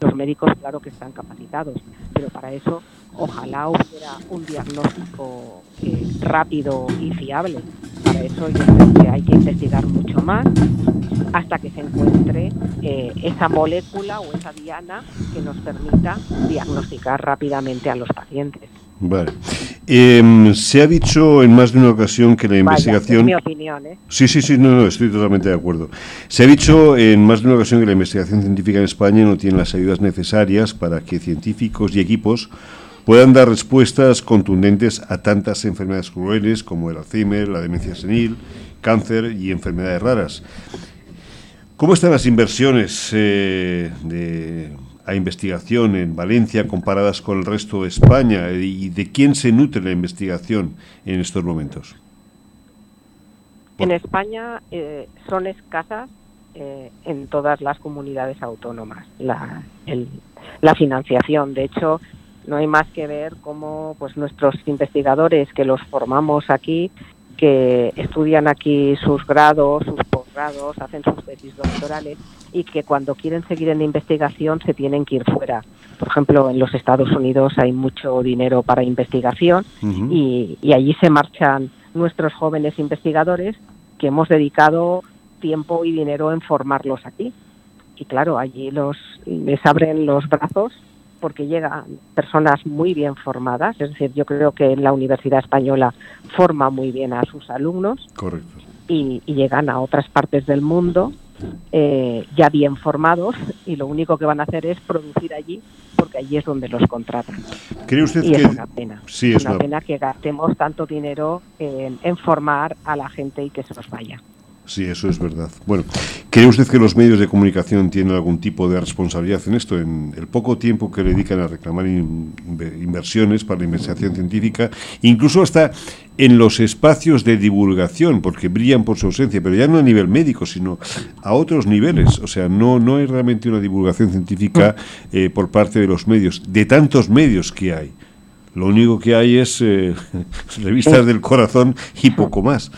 Speaker 8: Los médicos, claro que están capacitados, pero para eso, ojalá hubiera un diagnóstico eh, rápido y fiable. Para eso yo creo que hay que investigar mucho más hasta que se encuentre eh, esa molécula o esa diana que nos permita diagnosticar rápidamente a los pacientes.
Speaker 1: Vale. Em, se ha dicho en más de una ocasión que la
Speaker 8: Vaya,
Speaker 1: investigación...
Speaker 8: es mi opinión, ¿eh?
Speaker 1: Sí, sí, sí, no, no, estoy totalmente de acuerdo. Se ha dicho en más de una ocasión que la investigación científica en España no tiene las ayudas necesarias para que científicos y equipos puedan dar respuestas contundentes a tantas enfermedades crueles como el Alzheimer, la demencia senil, cáncer y enfermedades raras. ¿Cómo están las inversiones eh, de, a investigación en Valencia comparadas con el resto de España? ¿Y de quién se nutre la investigación en estos momentos?
Speaker 8: En España eh, son escasas eh, en todas las comunidades autónomas la, el- la financiación. De hecho, no hay más que ver cómo pues nuestros investigadores que los formamos aquí, que estudian aquí sus grados, sus posgrados, hacen sus tesis doctorales y que cuando quieren seguir en investigación se tienen que ir fuera. Por ejemplo, en los Estados Unidos hay mucho dinero para investigación y, y allí se marchan nuestros jóvenes investigadores que hemos dedicado tiempo y dinero en formarlos aquí. Y claro, allí los les abren los brazos porque llegan personas muy bien formadas, es decir, yo creo que la Universidad Española forma muy bien a sus alumnos
Speaker 1: Correcto.
Speaker 8: y, y llegan a otras partes del mundo eh, ya bien formados y lo único que van a hacer es producir allí porque allí es donde los contratan.
Speaker 1: ¿Cree usted
Speaker 8: y
Speaker 1: que
Speaker 8: es una pena.
Speaker 1: Sí,
Speaker 8: es
Speaker 1: es
Speaker 8: una
Speaker 1: una-
Speaker 8: pena que gastemos tanto dinero en, en formar a la gente y que se nos vaya.
Speaker 1: Sí, eso es verdad. Bueno, ¿cree usted que los medios de comunicación tienen algún tipo de responsabilidad en esto? En el poco tiempo que le dedican a reclamar in- inve- inversiones para la investigación científica, incluso hasta en los espacios de divulgación, porque brillan por su ausencia, pero ya no a nivel médico, sino a otros niveles. O sea, no, no hay realmente una divulgación científica eh, por parte de los medios, de tantos medios que hay. Lo único que hay es eh, revistas del corazón y poco más.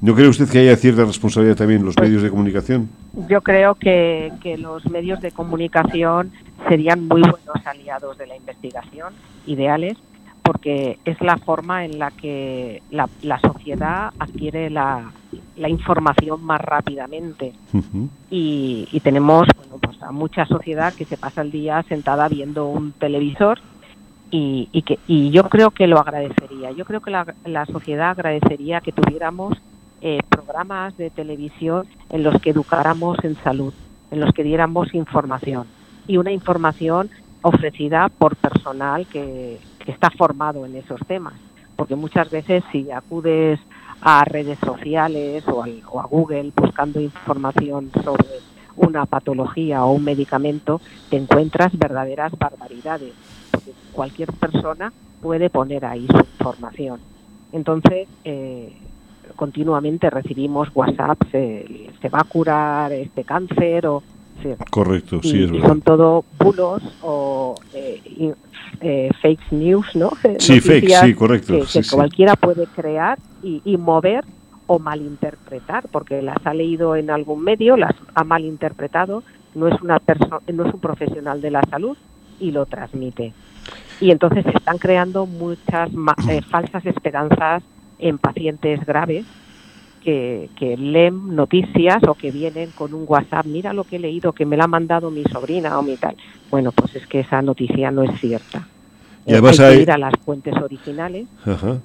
Speaker 1: ¿No cree usted que haya cierta responsabilidad también en los medios de comunicación?
Speaker 8: Yo creo que, que los medios de comunicación serían muy buenos aliados de la investigación, ideales, porque es la forma en la que la, la sociedad adquiere la, la información más rápidamente. Y, y tenemos bueno, pues a mucha sociedad que se pasa el día sentada viendo un televisor y, y que y yo creo que lo agradecería yo creo que la, la sociedad agradecería que tuviéramos eh, programas de televisión en los que educáramos en salud en los que diéramos información y una información ofrecida por personal que, está formado en esos temas porque muchas veces si acudes a redes sociales o, al- o a Google buscando información sobre una patología o un medicamento, te encuentras verdaderas barbaridades, porque cualquier persona puede poner ahí su información. Entonces, eh, continuamente recibimos WhatsApp, se, se va a curar este cáncer o... se-
Speaker 1: Correcto,
Speaker 8: y,
Speaker 1: sí, es verdad.
Speaker 8: son todo bulos o eh, eh, fake news, ¿no?
Speaker 1: Sí, fake, sí, correcto,
Speaker 8: Que,
Speaker 1: sí,
Speaker 8: que
Speaker 1: sí.
Speaker 8: cualquiera puede crear y, y mover o malinterpretar, porque las ha leído en algún medio, las ha malinterpretado, no es una persona, no es un profesional de la salud y lo transmite. Y entonces se están creando muchas ma- eh, falsas esperanzas en pacientes graves que, que leen noticias o que vienen con un WhatsApp, mira lo que he leído, que me la ha mandado mi sobrina o mi tal. Bueno, pues es que esa noticia no es cierta.
Speaker 1: Y además
Speaker 8: hay
Speaker 1: hay-
Speaker 8: que ir a las fuentes originales.
Speaker 1: Ajá.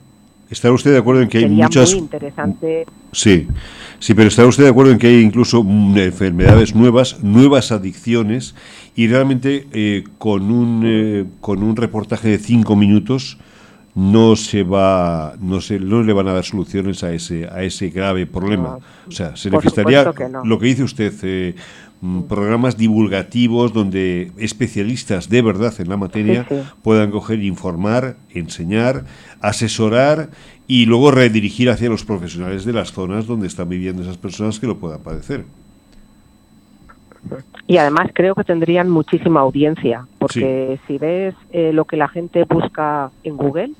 Speaker 1: ¿Está usted de acuerdo en que hay muchas...
Speaker 8: muy interesante.
Speaker 1: Sí, sí, pero ¿está usted de acuerdo en que hay incluso mm, enfermedades nuevas, nuevas adicciones, y realmente eh, con, un, eh, con un reportaje de cinco minutos no se va, no se, no le van a dar soluciones a ese, a ese grave problema?
Speaker 8: No,
Speaker 1: o sea, se necesitaría
Speaker 8: supuesto que no.
Speaker 1: lo que dice usted, eh, mm, programas divulgativos donde especialistas de verdad en la materia
Speaker 8: Sí, sí.
Speaker 1: puedan coger, informar, enseñar, asesorar y luego redirigir hacia los profesionales de las zonas donde están viviendo esas personas que lo puedan padecer.
Speaker 8: Y además creo que tendrían muchísima audiencia, porque si ves eh, lo que la gente busca en Google,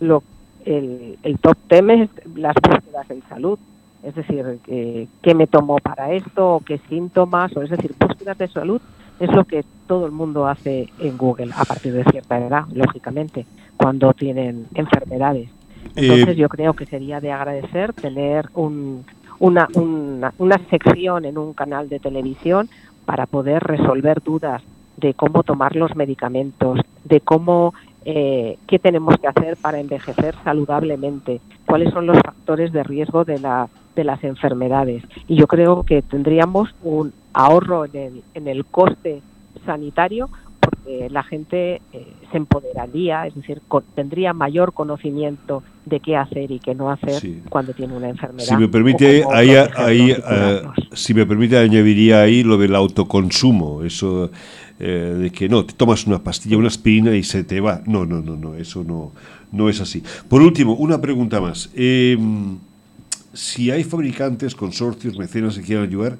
Speaker 8: lo, el, el top 10 es las búsquedas en salud. Es decir, eh, qué me tomo para esto, o qué síntomas, o es decir, búsquedas de salud es lo que todo el mundo hace en Google a partir de cierta edad, lógicamente, cuando tienen enfermedades. Entonces
Speaker 1: Eh,
Speaker 8: yo creo que sería de agradecer tener un, una, una, una sección en un canal de televisión para poder resolver dudas de cómo tomar los medicamentos, de cómo eh, qué tenemos que hacer para envejecer saludablemente, cuáles son los factores de riesgo de, la, de las enfermedades. Y yo creo que tendríamos un ahorro en el, en el coste sanitario porque la gente eh, se empoderaría, es decir, tendría mayor conocimiento de qué hacer y qué no hacer
Speaker 1: Sí.
Speaker 8: cuando tiene una enfermedad.
Speaker 1: si me permite, ahí, eh, si me permite, añadiría ahí lo del autoconsumo, eso eh, de que no, te tomas una pastilla, una aspirina y se te va. No, no, no, no, eso no, no es así. Por último, una pregunta más. Eh, si hay fabricantes, consorcios, mecenas que quieran ayudar,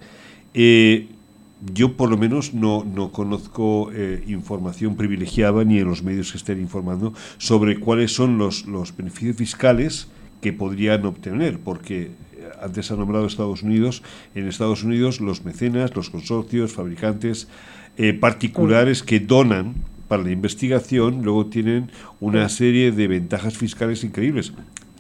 Speaker 1: eh, yo por lo menos no, no conozco eh, información privilegiada ni en los medios que estén informando sobre cuáles son los, los beneficios fiscales que podrían obtener, porque antes ha nombrado Estados Unidos, en Estados Unidos los mecenas, los consorcios, fabricantes eh, particulares que donan para la investigación, luego tienen una serie de ventajas fiscales increíbles.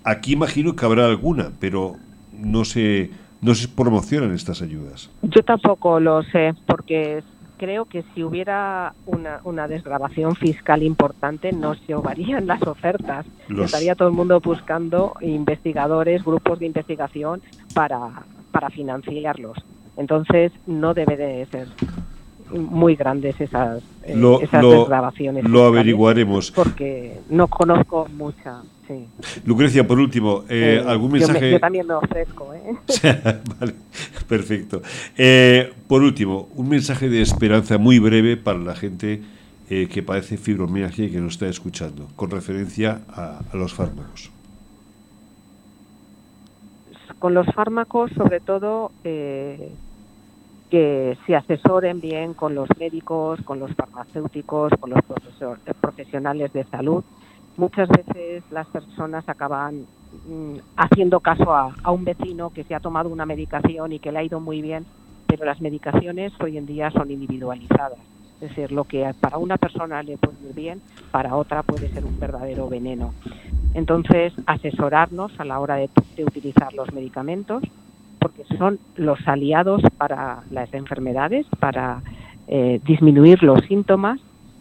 Speaker 1: Aquí imagino que habrá alguna, pero no se, no se promocionan estas ayudas.
Speaker 8: Yo tampoco lo sé, porque creo que si hubiera una, una desgrabación fiscal importante no se llevarían las ofertas.
Speaker 1: Los-
Speaker 8: Estaría todo el mundo buscando investigadores, grupos de investigación para, para financiarlos. Entonces no debe de ser muy grandes esas, eh,
Speaker 1: Lo-
Speaker 8: esas
Speaker 1: lo-
Speaker 8: desgrabaciones
Speaker 1: lo averiguaremos.
Speaker 8: Porque no conozco mucha. Sí.
Speaker 1: Lucrecia, por último, eh,
Speaker 8: Eh,
Speaker 1: ¿algún
Speaker 8: yo me-
Speaker 1: mensaje?
Speaker 8: Yo, también me ofrezco. ¿eh?
Speaker 1: vale, perfecto. Eh, por último, un mensaje de esperanza muy breve para la gente que padece fibromialgia y que nos está escuchando, con referencia a, a los fármacos.
Speaker 8: con los fármacos, sobre todo, que se asesoren bien con los médicos, con los farmacéuticos, con los profesor- profesionales de salud. Muchas veces las personas acaban mm, haciendo caso a, a un vecino que se ha tomado una medicación y que le ha ido muy bien, pero las medicaciones hoy en día son individualizadas. Es decir, lo que para una persona le puede ir bien, para otra puede ser un verdadero veneno. Entonces, asesorarnos a la hora de, de utilizar los medicamentos, porque son los aliados para las enfermedades, para eh, disminuir los síntomas,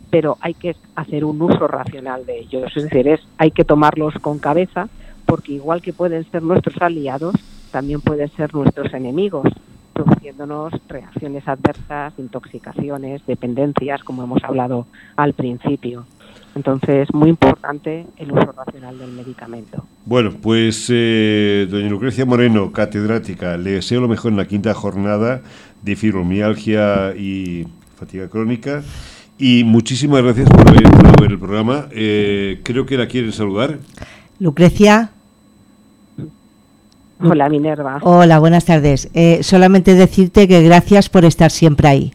Speaker 8: pero hay que hacer un uso racional de ellos. Es decir, es, hay que tomarlos con cabeza, porque igual que pueden ser nuestros aliados, también pueden ser nuestros enemigos, produciéndonos reacciones adversas, intoxicaciones, dependencias, como hemos hablado al principio. Entonces, muy importante el uso racional del medicamento.
Speaker 1: Bueno, pues eh, doña Lucrecia Moreno, catedrática, le deseo lo mejor en la quinta jornada de fibromialgia y fatiga crónica. Y muchísimas gracias por haber entrado en el programa. Eh, creo que la quieren saludar.
Speaker 2: Lucrecia,
Speaker 8: Hola, Minerva.
Speaker 2: hola, buenas tardes. Eh, solamente decirte que gracias por estar siempre ahí.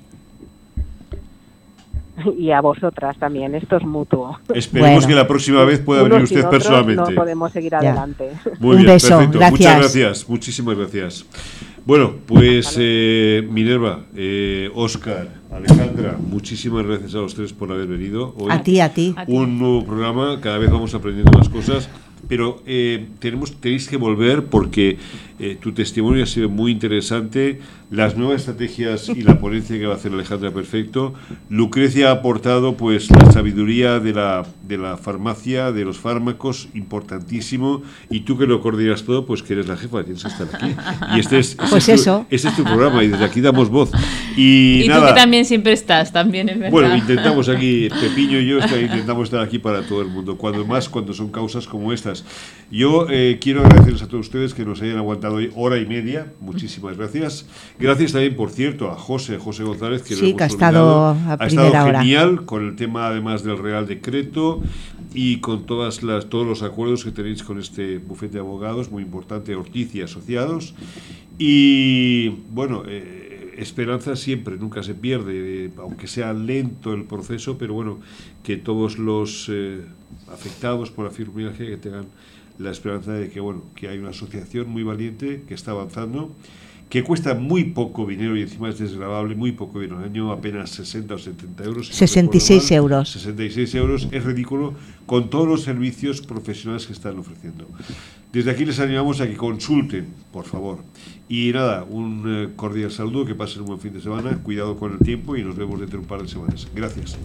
Speaker 8: Y a vosotras también, esto es mutuo.
Speaker 1: Esperemos
Speaker 2: Bueno.
Speaker 1: que la próxima vez pueda
Speaker 8: Unos
Speaker 1: venir usted personalmente.
Speaker 8: No podemos seguir adelante.
Speaker 1: Muy
Speaker 2: Un
Speaker 1: bien,
Speaker 2: beso,
Speaker 1: perfecto.
Speaker 2: gracias.
Speaker 1: Muchas gracias, muchísimas gracias. Bueno, pues eh, Minerva, eh, Oscar, Alejandra, muchísimas gracias a los tres por haber venido hoy.
Speaker 2: A ti, a ti.
Speaker 1: Un nuevo programa, cada vez vamos aprendiendo más cosas, pero eh, tenemos, tenéis que volver porque eh, tu testimonio ha sido muy interesante, las nuevas estrategias y la ponencia que va a hacer Alejandra Perfecto. Lucrecia ha aportado pues la sabiduría de la, de la farmacia, de los fármacos, importantísimo, y tú que lo coordinas todo, pues que eres la jefa, tienes que estar aquí. Y este es, este
Speaker 2: Pues
Speaker 1: es tu-
Speaker 2: eso.
Speaker 1: este es tu programa y desde aquí damos voz. Y,
Speaker 7: Y, tú
Speaker 1: nada,
Speaker 7: que también siempre estás, también es verdad.
Speaker 1: bueno, intentamos aquí, Pepiño y yo intentamos estar aquí para todo el mundo, cuando más cuando son causas como estas. Yo eh, quiero agradecerles a todos ustedes que nos hayan aguantado hoy hora y media, muchísimas gracias. Gracias también, por cierto, a José, José González, que lo
Speaker 2: Sí, que ha estado a
Speaker 1: ha estado
Speaker 2: hora.
Speaker 1: genial con el tema además del Real Decreto y con todas las, todos los acuerdos que tenéis con este bufete de abogados, muy importante, Ortiz y Asociados. Y bueno, eh, esperanza siempre, nunca se pierde, eh, aunque sea lento el proceso, pero bueno, que todos los eh, afectados por la fibromialgia que tengan la esperanza de que bueno, que hay una asociación muy valiente que está avanzando, que cuesta muy poco dinero y encima es desgravable, muy poco dinero, al año apenas 60 o 70 euros. si no
Speaker 2: 66
Speaker 1: recuerdo mal.
Speaker 2: euros.
Speaker 1: 66 euros es ridículo con todos los servicios profesionales que están ofreciendo. Desde aquí les animamos a que consulten, por favor. Y nada, un eh, cordial saludo, que pasen un buen fin de semana, cuidado con el tiempo y nos vemos dentro de un par de semanas. Gracias.